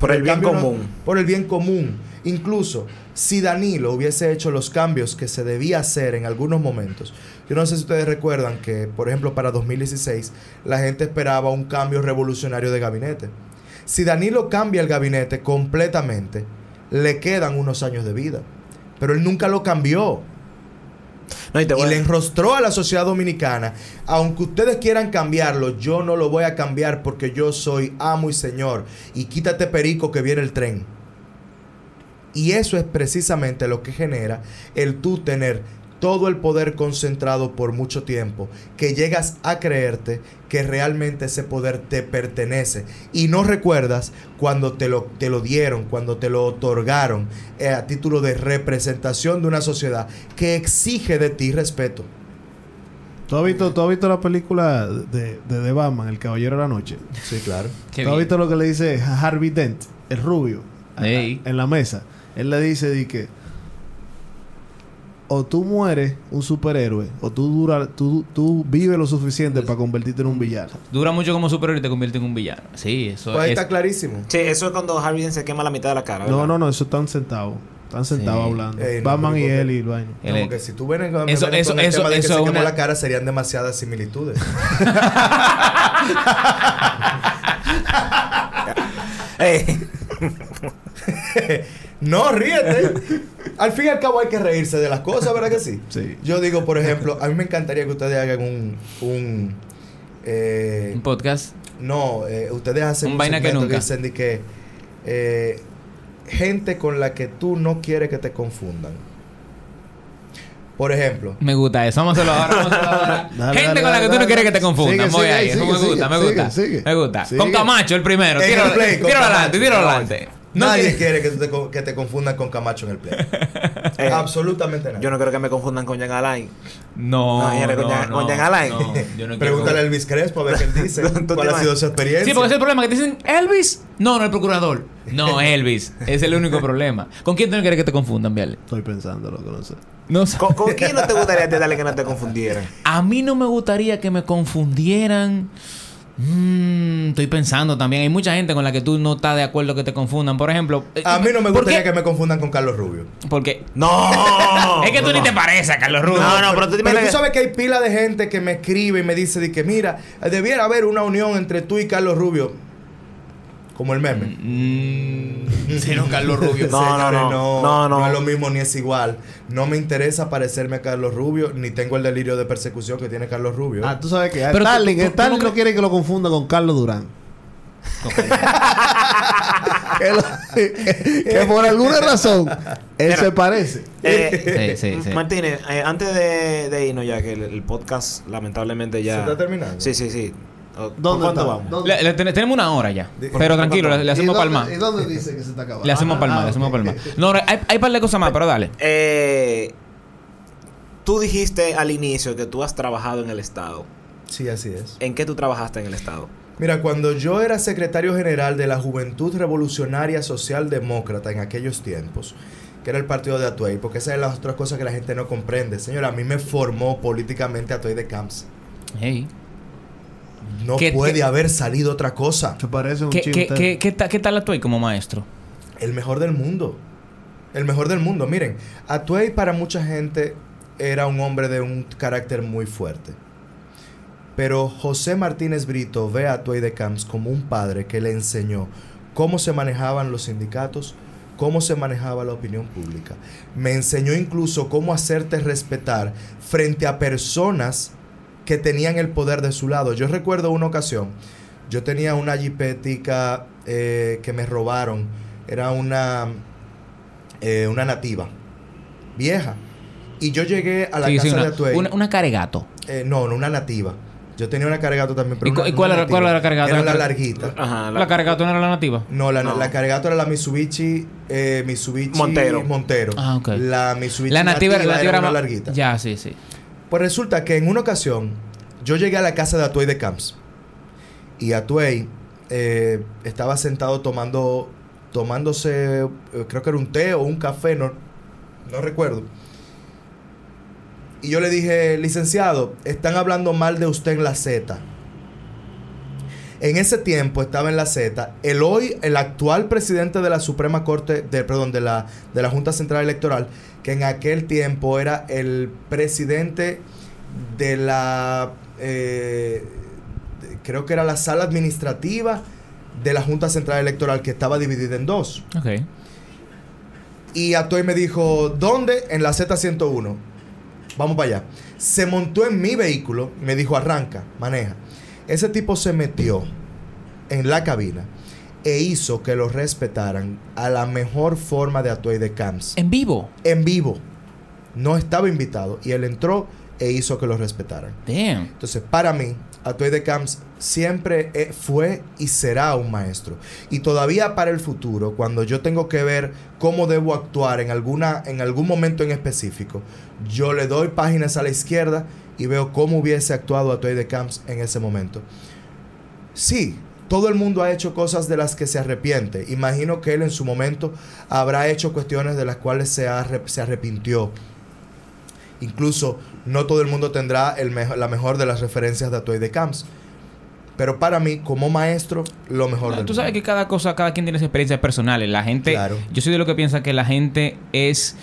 Por el bien no- común. por el bien común. Incluso si Danilo hubiese hecho los cambios que se debía hacer en algunos momentos. Yo no sé si ustedes recuerdan que, por ejemplo, para 2016 la gente esperaba un cambio revolucionario de gabinete. Si Danilo cambia el gabinete completamente, le quedan unos años de vida. Pero él nunca lo cambió No, y y le enrostró a la sociedad dominicana. Aunque ustedes quieran cambiarlo, yo no lo voy a cambiar porque yo soy amo y señor. Y quítate perico que viene el tren. Y eso es precisamente lo que genera el tú tener todo el poder concentrado por mucho tiempo, que llegas a creerte que realmente ese poder te pertenece y no recuerdas cuando te lo, te lo dieron, cuando te lo otorgaron eh, a título de representación de una sociedad que exige de ti respeto. ¿Tú has visto, tú has visto la película de, de The Batman, El Caballero de la Noche? Sí, claro. Qué ¿Tú has bien. visto lo que le dice Harvey Dent, el rubio, a- Ey. en la mesa? Él le dice di que o tú mueres un superhéroe o tú dura, tú, tú vives lo suficiente para convertirte en un villano. Dura mucho como superhéroe y te convierte en un villano. Sí, eso Pues ahí es. está clarísimo. Sí, eso es cuando Harvey Dent se quema la mitad de la cara. No, ¿verdad? no, no, eso están sentados. Están sentados Sí. hablando. Ey, no, Batman y porque- él y el vaina. El- Como que si tú vienes con, Eso- eso- con el eso- tema de que eso se quemó una- la cara, serían demasiadas similitudes. No, ríete. Al fin y al cabo hay que reírse de las cosas, ¿verdad que sí? Sí. Yo digo, por ejemplo, a mí me encantaría que ustedes hagan un... un eh, Un podcast. no, eh, ustedes hacen Un vaina que nunca. dicen de que... eh, gente con la que tú no quieres que te confundan. Por ejemplo, Me gusta eso. Vamos a hacerlo ahora. Vamos a hacerlo ahora. Dale, Gente dale, con la que tú dale, no quieres que te confundan. Sigue, Voy sigue, ahí. sigue, Eso me sigue, gusta, me gusta. sigue. Me gusta. Sigue. Con Camacho el primero. Tíralo adelante, tíralo adelante. No nadie quiere- quiere que, te que te confundan con Camacho en el play. Eh, Absolutamente nadie. Yo no creo que me confundan con Jan Alain. No, No, con no, Jan- no, con Jan Alain. no, yo no quiero- Pregúntale a Elvis Crespo a ver qué él dice. ¿Tú te ¿Cuál ha sido su experiencia? Sí, porque ese es el problema. Que te dicen, ¿Elvis? No, no, el procurador. No, Elvis. es el único problema. ¿Con quién tú no quieres que te confundan, Viale? Estoy pensando lo que no sé. No sé. ¿Con, con quién no te gustaría te darle que no te confundieran? A mí no me gustaría que me confundieran. Mm, estoy pensando también. Hay mucha gente con la que tú no estás de acuerdo que te confundan. Por ejemplo. eh, A mí no me ¿por gustaría que me confundan con Carlos Rubio. Porque. ¡No! es que tú ni te pareces a Carlos Rubio. No, no, pero tú Pero tú sabes que hay pila de gente que me escribe y me dice de que mira, debiera haber una unión entre tú y Carlos Rubio. Como el meme. Mm, sí, no, Carlos Rubio. No, no, no. No, no. es lo mismo ni es igual. No me interesa parecerme a Carlos Rubio, ni tengo el delirio de persecución que tiene Carlos Rubio. Ah, tú sabes que Pero Starling, tú- tú Starling no quiere que lo confunda con Carlos Durán. que, lo- que por alguna razón él se parece. Eh, Sí, sí, sí. Martínez, eh, antes de, de irnos ya, que el, el podcast lamentablemente ya... ¿Se está terminando? Sí, sí, sí. ¿Por ¿Dónde cuánto está? vamos? ¿Dónde- Le- le ten- tenemos una hora ya. Pero tranquilo, le, le ¿Y hacemos palma. ¿Y dónde dice que se está acabando? Le hacemos Ah, palma, ah, le hacemos ok. palma. No, hay, hay par de cosas más, pero dale. Eh, tú dijiste al inicio que tú has trabajado en el Estado. Sí, así es. ¿En qué tú trabajaste en el Estado? Mira, cuando yo era secretario general de la Juventud Revolucionaria Socialdemócrata en aquellos tiempos, que era el partido de Atuey, porque esa es la otra cosa que la gente no comprende. Señora, a mí me formó políticamente Atuey de Camps. Hey. No ¿Qué- puede qué- haber salido otra cosa. Parece un ¿Qué, qué, qué, qué, ta- qué tal como maestro? El mejor del mundo. El mejor del mundo. Miren, Atuey para mucha gente era un hombre de un carácter muy fuerte. Pero José Martínez Brito ve a Atuey de Camps como un padre que le enseñó cómo se manejaban los sindicatos, cómo se manejaba la opinión pública. Me enseñó incluso cómo hacerte respetar frente a personas que tenían el poder de su lado. Yo recuerdo una ocasión, yo tenía una jipetica eh, que me robaron. Era una, eh, una nativa, vieja. Y yo llegué a la Sí, sí, casa una, de Atuey. una, una caregato. Eh, no, no, una nativa. Yo tenía una cargato también, pero ¿Y cu- una- y cuál una era- cuál era la cargato? Era La la car- larguita. Ajá. ¿La, caregato no era la nativa? No, la, No. la cargato era la Mitsubishi, eh, Mitsubishi Montero. Montero. Ah, ok. La Mitsubishi La nativa, la nativa era era una larguita. Ya, sí, sí. Pues resulta que en una ocasión yo llegué a la casa de Atuey de Camps y Atuey eh, estaba sentado tomando tomándose eh, creo que era un té o un café, no, no recuerdo. Y yo le dije, licenciado, están hablando mal de usted en la Z. En ese tiempo estaba en la Z el hoy, el actual presidente de la Suprema Corte, de, perdón, de la, de la Junta Central Electoral, que en aquel tiempo era el presidente de la, eh, creo que era la sala administrativa de la Junta Central Electoral, que estaba dividida en dos. Ok. Y Atoy me dijo, ¿dónde? En la Z101. Vamos para allá. Se montó en mi vehículo, me dijo, arranca, maneja. Ese tipo se metió en la cabina e hizo que lo respetaran a la mejor forma de Atoy de Camps. En vivo. En vivo. No estaba invitado. Y él entró e hizo que lo respetaran. Damn. Entonces, para mí, Atoy de Camps siempre eh, fue y será un maestro. Y todavía para el futuro, cuando yo tengo que ver cómo debo actuar en, alguna, en algún momento en específico, yo le doy páginas a la izquierda y veo cómo hubiese actuado Atoy de Camps en ese momento. Sí, todo el mundo ha hecho cosas de las que se arrepiente. Imagino que él en su momento habrá hecho cuestiones de las cuales se, arrep- se arrepintió. Incluso no todo el mundo tendrá el la mejor de las referencias de Atoy de Camps. Pero para mí, como maestro, lo mejor No, del tú sabes que cada cosa, cada quien tiene sus experiencias personales. La gente, Claro. yo soy de lo que piensa que la gente es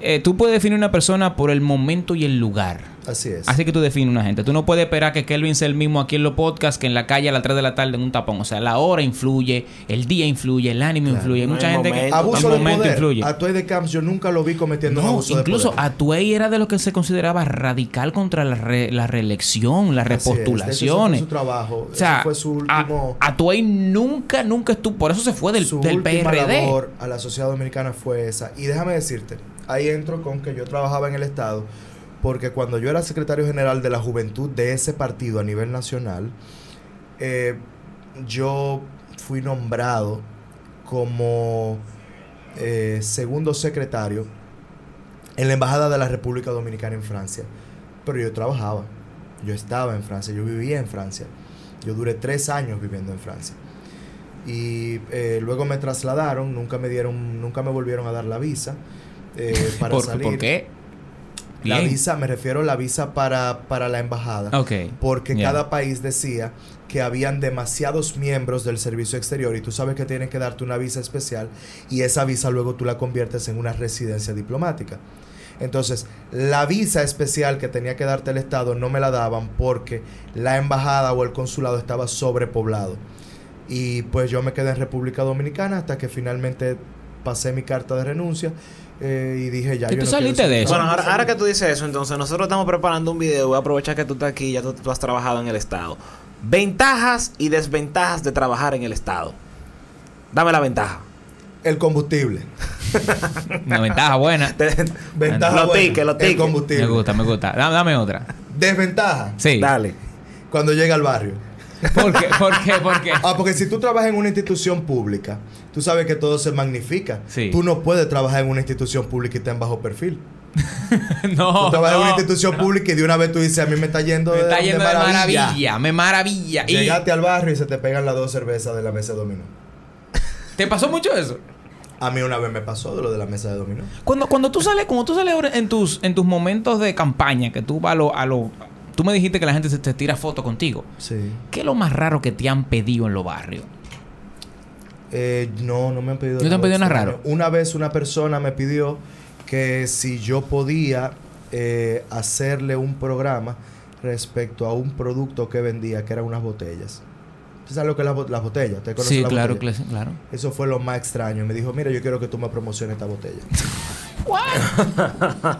eh, tú puedes definir una persona por el momento y el lugar. Así es. Así que tú defines una gente. Tú no puedes esperar que Kelvin sea el mismo aquí en los podcasts que en la calle a las 3 de la tarde en un tapón. O sea, la hora influye, el día influye, el ánimo influye. Hay no mucha hay gente que momento. abuso el de momento poder. influye. Atuey de Camps yo nunca lo vi cometiendo un No, abuso de incluso poder. Atuey era de lo que se consideraba radical contra la, re- la reelección, las Así es, de repostulaciones. fue su trabajo. O sea, fue su a- último... Atuey nunca, nunca estuvo. Por eso se fue del, su del última PRD. labor a la sociedad dominicana fue esa. Y déjame decirte, ahí entro con que yo trabajaba en el Estado, porque cuando yo era secretario general de la juventud de ese partido a nivel nacional, eh, yo fui nombrado como eh, segundo secretario en la Embajada de la República Dominicana en Francia. Pero yo trabajaba, yo estaba en Francia, yo vivía en Francia. Yo duré tres años viviendo en Francia. Y eh, luego me trasladaron, nunca me dieron, nunca me volvieron a dar la visa eh, para ¿Por, salir. ¿Por qué? La Bien. visa, me refiero a la visa para, para la embajada. Porque cada país decía que habían demasiados miembros del servicio exterior y tú sabes que tienen que darte una visa especial y esa visa luego tú la conviertes en una residencia diplomática. Entonces, la visa especial que tenía que darte el Estado no me la daban porque la embajada o el consulado estaba sobrepoblado. Y pues yo me quedé en República Dominicana hasta que finalmente pasé mi carta de renuncia eh, y dije ya. ¿Y yo tú no saliste de eso? Bueno, ahora, ahora que tú dices eso, entonces nosotros estamos preparando un video. Voy a aprovechar que tú estás aquí, ya tú, tú has trabajado en el Estado. Ventajas y desventajas de trabajar en el Estado. Dame la ventaja. El combustible. Una ventaja buena. Ventaja Los buena, tickets, los El tickets. combustible. Me gusta, me gusta. Dame, dame otra. Desventaja. Sí. Dale. Cuando llega al barrio. ¿Por qué? ¿Por qué? ¿Por qué? Ah, porque si tú trabajas en una institución pública, tú sabes que todo se magnifica. Sí. Tú no puedes trabajar en una institución pública y estar en bajo perfil. no. tú trabajas en una no. institución pública y de una vez tú dices, a mí me está yendo, Me de, está de yendo de maravilla. Me maravilla. Y Llegaste al barrio y se te pegan las dos cervezas de la mesa de dominó. ¿Te pasó mucho eso? A mí una vez me pasó de lo de la mesa de dominó. Cuando, cuando tú sales, como tú sales en tus, en tus momentos de campaña, que tú vas a lo, a lo- Tú me dijiste que la gente se te tira fotos contigo. Sí. ¿Qué es lo más raro que te han pedido en los barrios? Eh, no, no me han pedido ¿No te han pedido nada raro? Una vez una persona me pidió que si yo podía eh, hacerle un programa respecto a un producto que vendía, que eran unas botellas. ¿Tú sabes lo que es la las botellas? ¿Usted conoce Sí, la claro, botella? cla- claro. Eso fue lo más extraño. Me dijo, mira, yo quiero que tú me promociones esta botella.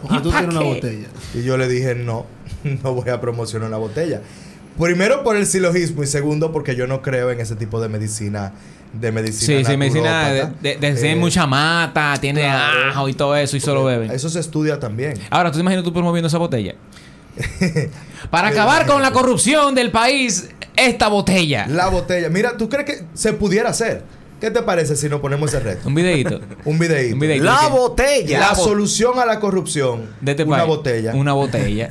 Porque tú tienes una botella. y yo le dije, no, no voy a promocionar una botella. Primero por el silogismo y segundo porque yo no creo en ese tipo de medicina. De medicina Sí, sí, medicina de, Eh, mucha mata, tiene claro. ajo y todo eso y solo beben. Eso se estudia también. Ahora, ¿tú te imaginas tú promoviendo esa botella? Para Sí, acabar con la corrupción del país, esta botella. La botella. Mira, ¿tú crees que se pudiera hacer? ¿Qué te parece si nos ponemos ese reto? Un videito. Un videíto. Un videíto. La botella. La bo- solución a la corrupción. De este una país. botella. Una botella.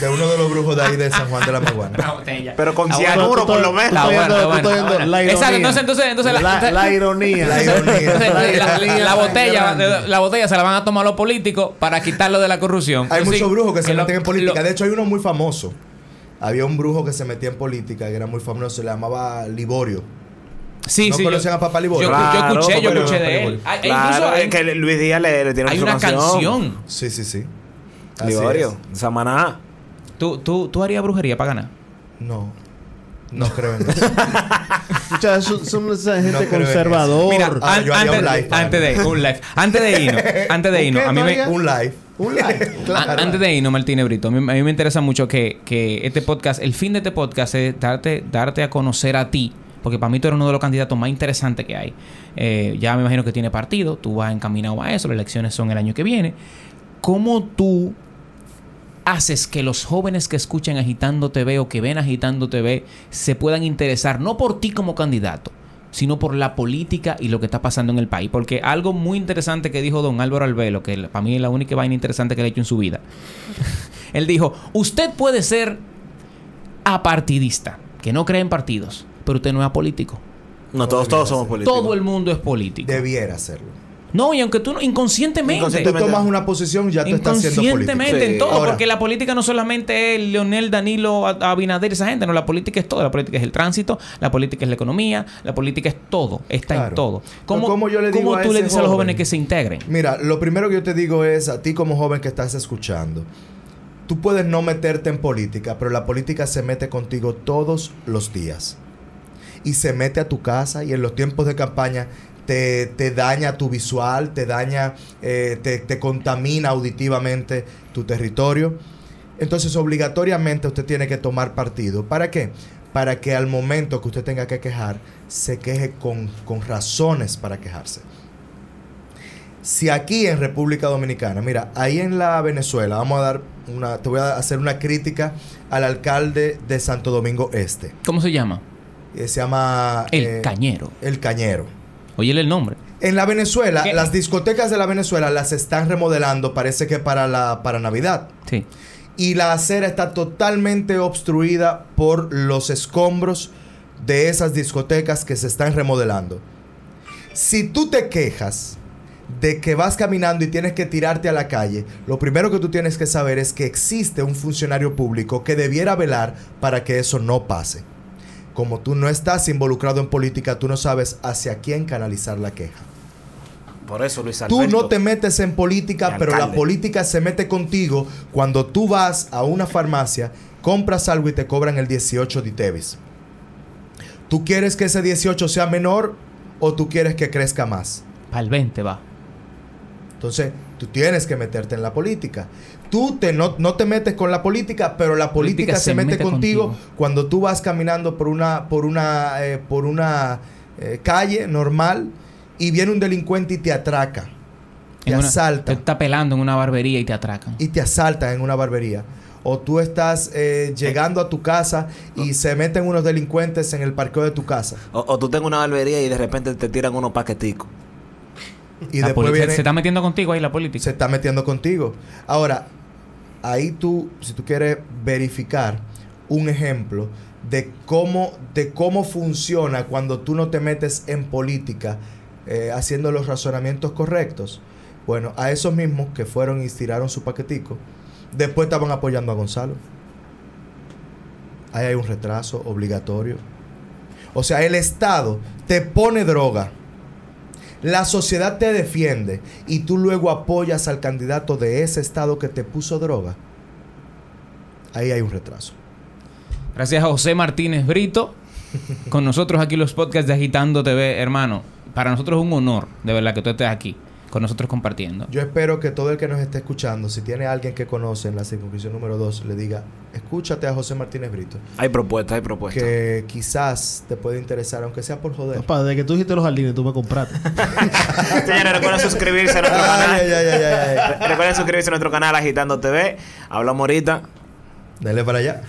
De uno de los brujos de ahí de San Juan de la Maguana. Una botella. Pero con cianuro, por lo menos. Exacto, ironía. entonces- entonces- entonces la- la, entonces- la ironía. La ironía. Entonces, la, botella, la botella se la van a tomar los políticos para quitarlo de la corrupción. Hay Entonces, muchos brujos que se lo- meten en política. lo- De hecho, hay uno muy famoso. Había un brujo que se metía en política, que era muy famoso, se le llamaba Liborio. sí, ¿No sí, conocían yo- a Papá Liborio? Yo, escuché, yo escuché Liborio, de él. Hay- Claro, incluso hay, es que Luis Díaz le, le tiene hay una canción. Sí, sí, sí. Así Liborio, es. Samaná. ¿Tú, tú, ¿Tú harías brujería para ganar? No. No creo en eso. Son, esa gente No creo en eso. conservador. Mira, Ah, an- yo haría antes, un live antes de un live. Antes de irnos, antes de ¿Un irnos, a mí me, un live. Un like. An- Antes de irnos, Martínez Brito, a mí, a mí me interesa mucho que, que este podcast, el fin de este podcast es darte, darte a conocer a ti, porque para mí tú eres uno de los candidatos más interesantes que hay. Eh, ya me imagino que tiene partido, tú vas encaminado a eso, las elecciones son el año que viene. ¿Cómo tú haces que los jóvenes que escuchan Agitando TV o que ven Agitando TV se puedan interesar no por ti como candidato, sino por la política y lo que está pasando en el país. Porque algo muy interesante que dijo don Álvaro Albelo, que para mí es la única vaina interesante que le ha hecho en su vida. Él dijo, usted puede ser apartidista, que no cree en partidos, pero usted no es apolítico. No, todos, todos somos políticos. Todo el mundo es político. Debiera hacerlo. No, y aunque tú no, inconscientemente. Tú Inconscientemente. tomas una posición, ya tú estás haciendo política. Inconscientemente en todo, Ahora- porque la política no solamente es Leonel, Danilo, A- Abinader, esa gente, no, la política es todo, la política es el tránsito, la política es la economía, la política es todo, está Claro. en todo. ¿Cómo, ¿cómo yo le digo cómo a tú le dices a los jóvenes que se integren? Mira, lo primero que yo te digo es a ti como joven que estás escuchando. Tú puedes no meterte en política, pero la política se mete contigo todos los días. Y se mete a tu casa y en los tiempos de campaña te, te daña tu visual, te daña, eh, te, te contamina auditivamente tu territorio. Entonces obligatoriamente usted tiene que tomar partido. ¿Para qué? Para que al momento que usted tenga que quejar, se queje con, con razones para quejarse. Si aquí en República Dominicana, mira, ahí en la Venezuela, vamos a dar una, te voy a hacer una crítica al alcalde de Santo Domingo Este. ¿Cómo se llama? Eh, se llama El eh, Cañero. El Cañero. Óyele el nombre. En la Venezuela, ¿Qué? las discotecas de la Venezuela las están remodelando, parece que para la para Navidad. Sí. Y la acera está totalmente obstruida por los escombros de esas discotecas que se están remodelando. Si tú te quejas de que vas caminando y tienes que tirarte a la calle, lo primero que tú tienes que saber es que existe un funcionario público que debiera velar para que eso no pase. Como tú no estás involucrado en política, tú no sabes hacia quién canalizar la queja. Por eso, Luis Tú Alberto. no te metes en política, pero la política se mete contigo cuando tú vas a una farmacia, compras algo y te cobran el 18 de ITEVIS. ¿Tú quieres que ese 18 sea menor o tú quieres que crezca más? Para el 20 va. Entonces, tú tienes que meterte en la política. Tú te, no, no te metes con la política, pero la política, se, mete, contigo, contigo. cuando tú vas caminando por una, por una, eh, por una eh, calle normal y viene un delincuente y te atraca. Te En una- asalta. Te está pelando en una barbería y te atracan. y te asaltan en una barbería. O tú estás eh, llegando a tu casa y se meten unos delincuentes en el parqueo de tu casa. O, o tú tengas una barbería y de repente te tiran unos paqueticos. Y La después viene, se está metiendo contigo ahí la política. se está metiendo contigo. Ahora, ahí tú, si tú quieres verificar un ejemplo de cómo, de cómo funciona cuando tú no te metes en política eh, haciendo los razonamientos correctos. Bueno, a esos mismos que fueron y tiraron su paquetico, después estaban apoyando a Gonzalo. Ahí hay un retraso obligatorio. O sea, el Estado te pone droga. La sociedad te defiende y tú luego apoyas al candidato de ese estado que te puso droga. Ahí hay un retraso. Gracias a José Martínez Brito. Con nosotros aquí los podcasts de Agitando TV, hermano. Para nosotros es un honor, de verdad, que tú estés aquí, con nosotros compartiendo. Yo espero que todo el que nos esté escuchando, si tiene alguien que conoce en la circunscripción número 2, le diga, escúchate a José Martínez Brito, Hay propuestas, hay propuestas. que quizás te puede interesar, aunque sea por joder. Papá, desde que tú hiciste los jardines, tú me compraste. Señores, recuerden suscribirse a nuestro canal. Ay, ay, ay, ay, ay. Recuerden suscribirse a nuestro canal Agitando TV. Hablamos ahorita. Dale para allá.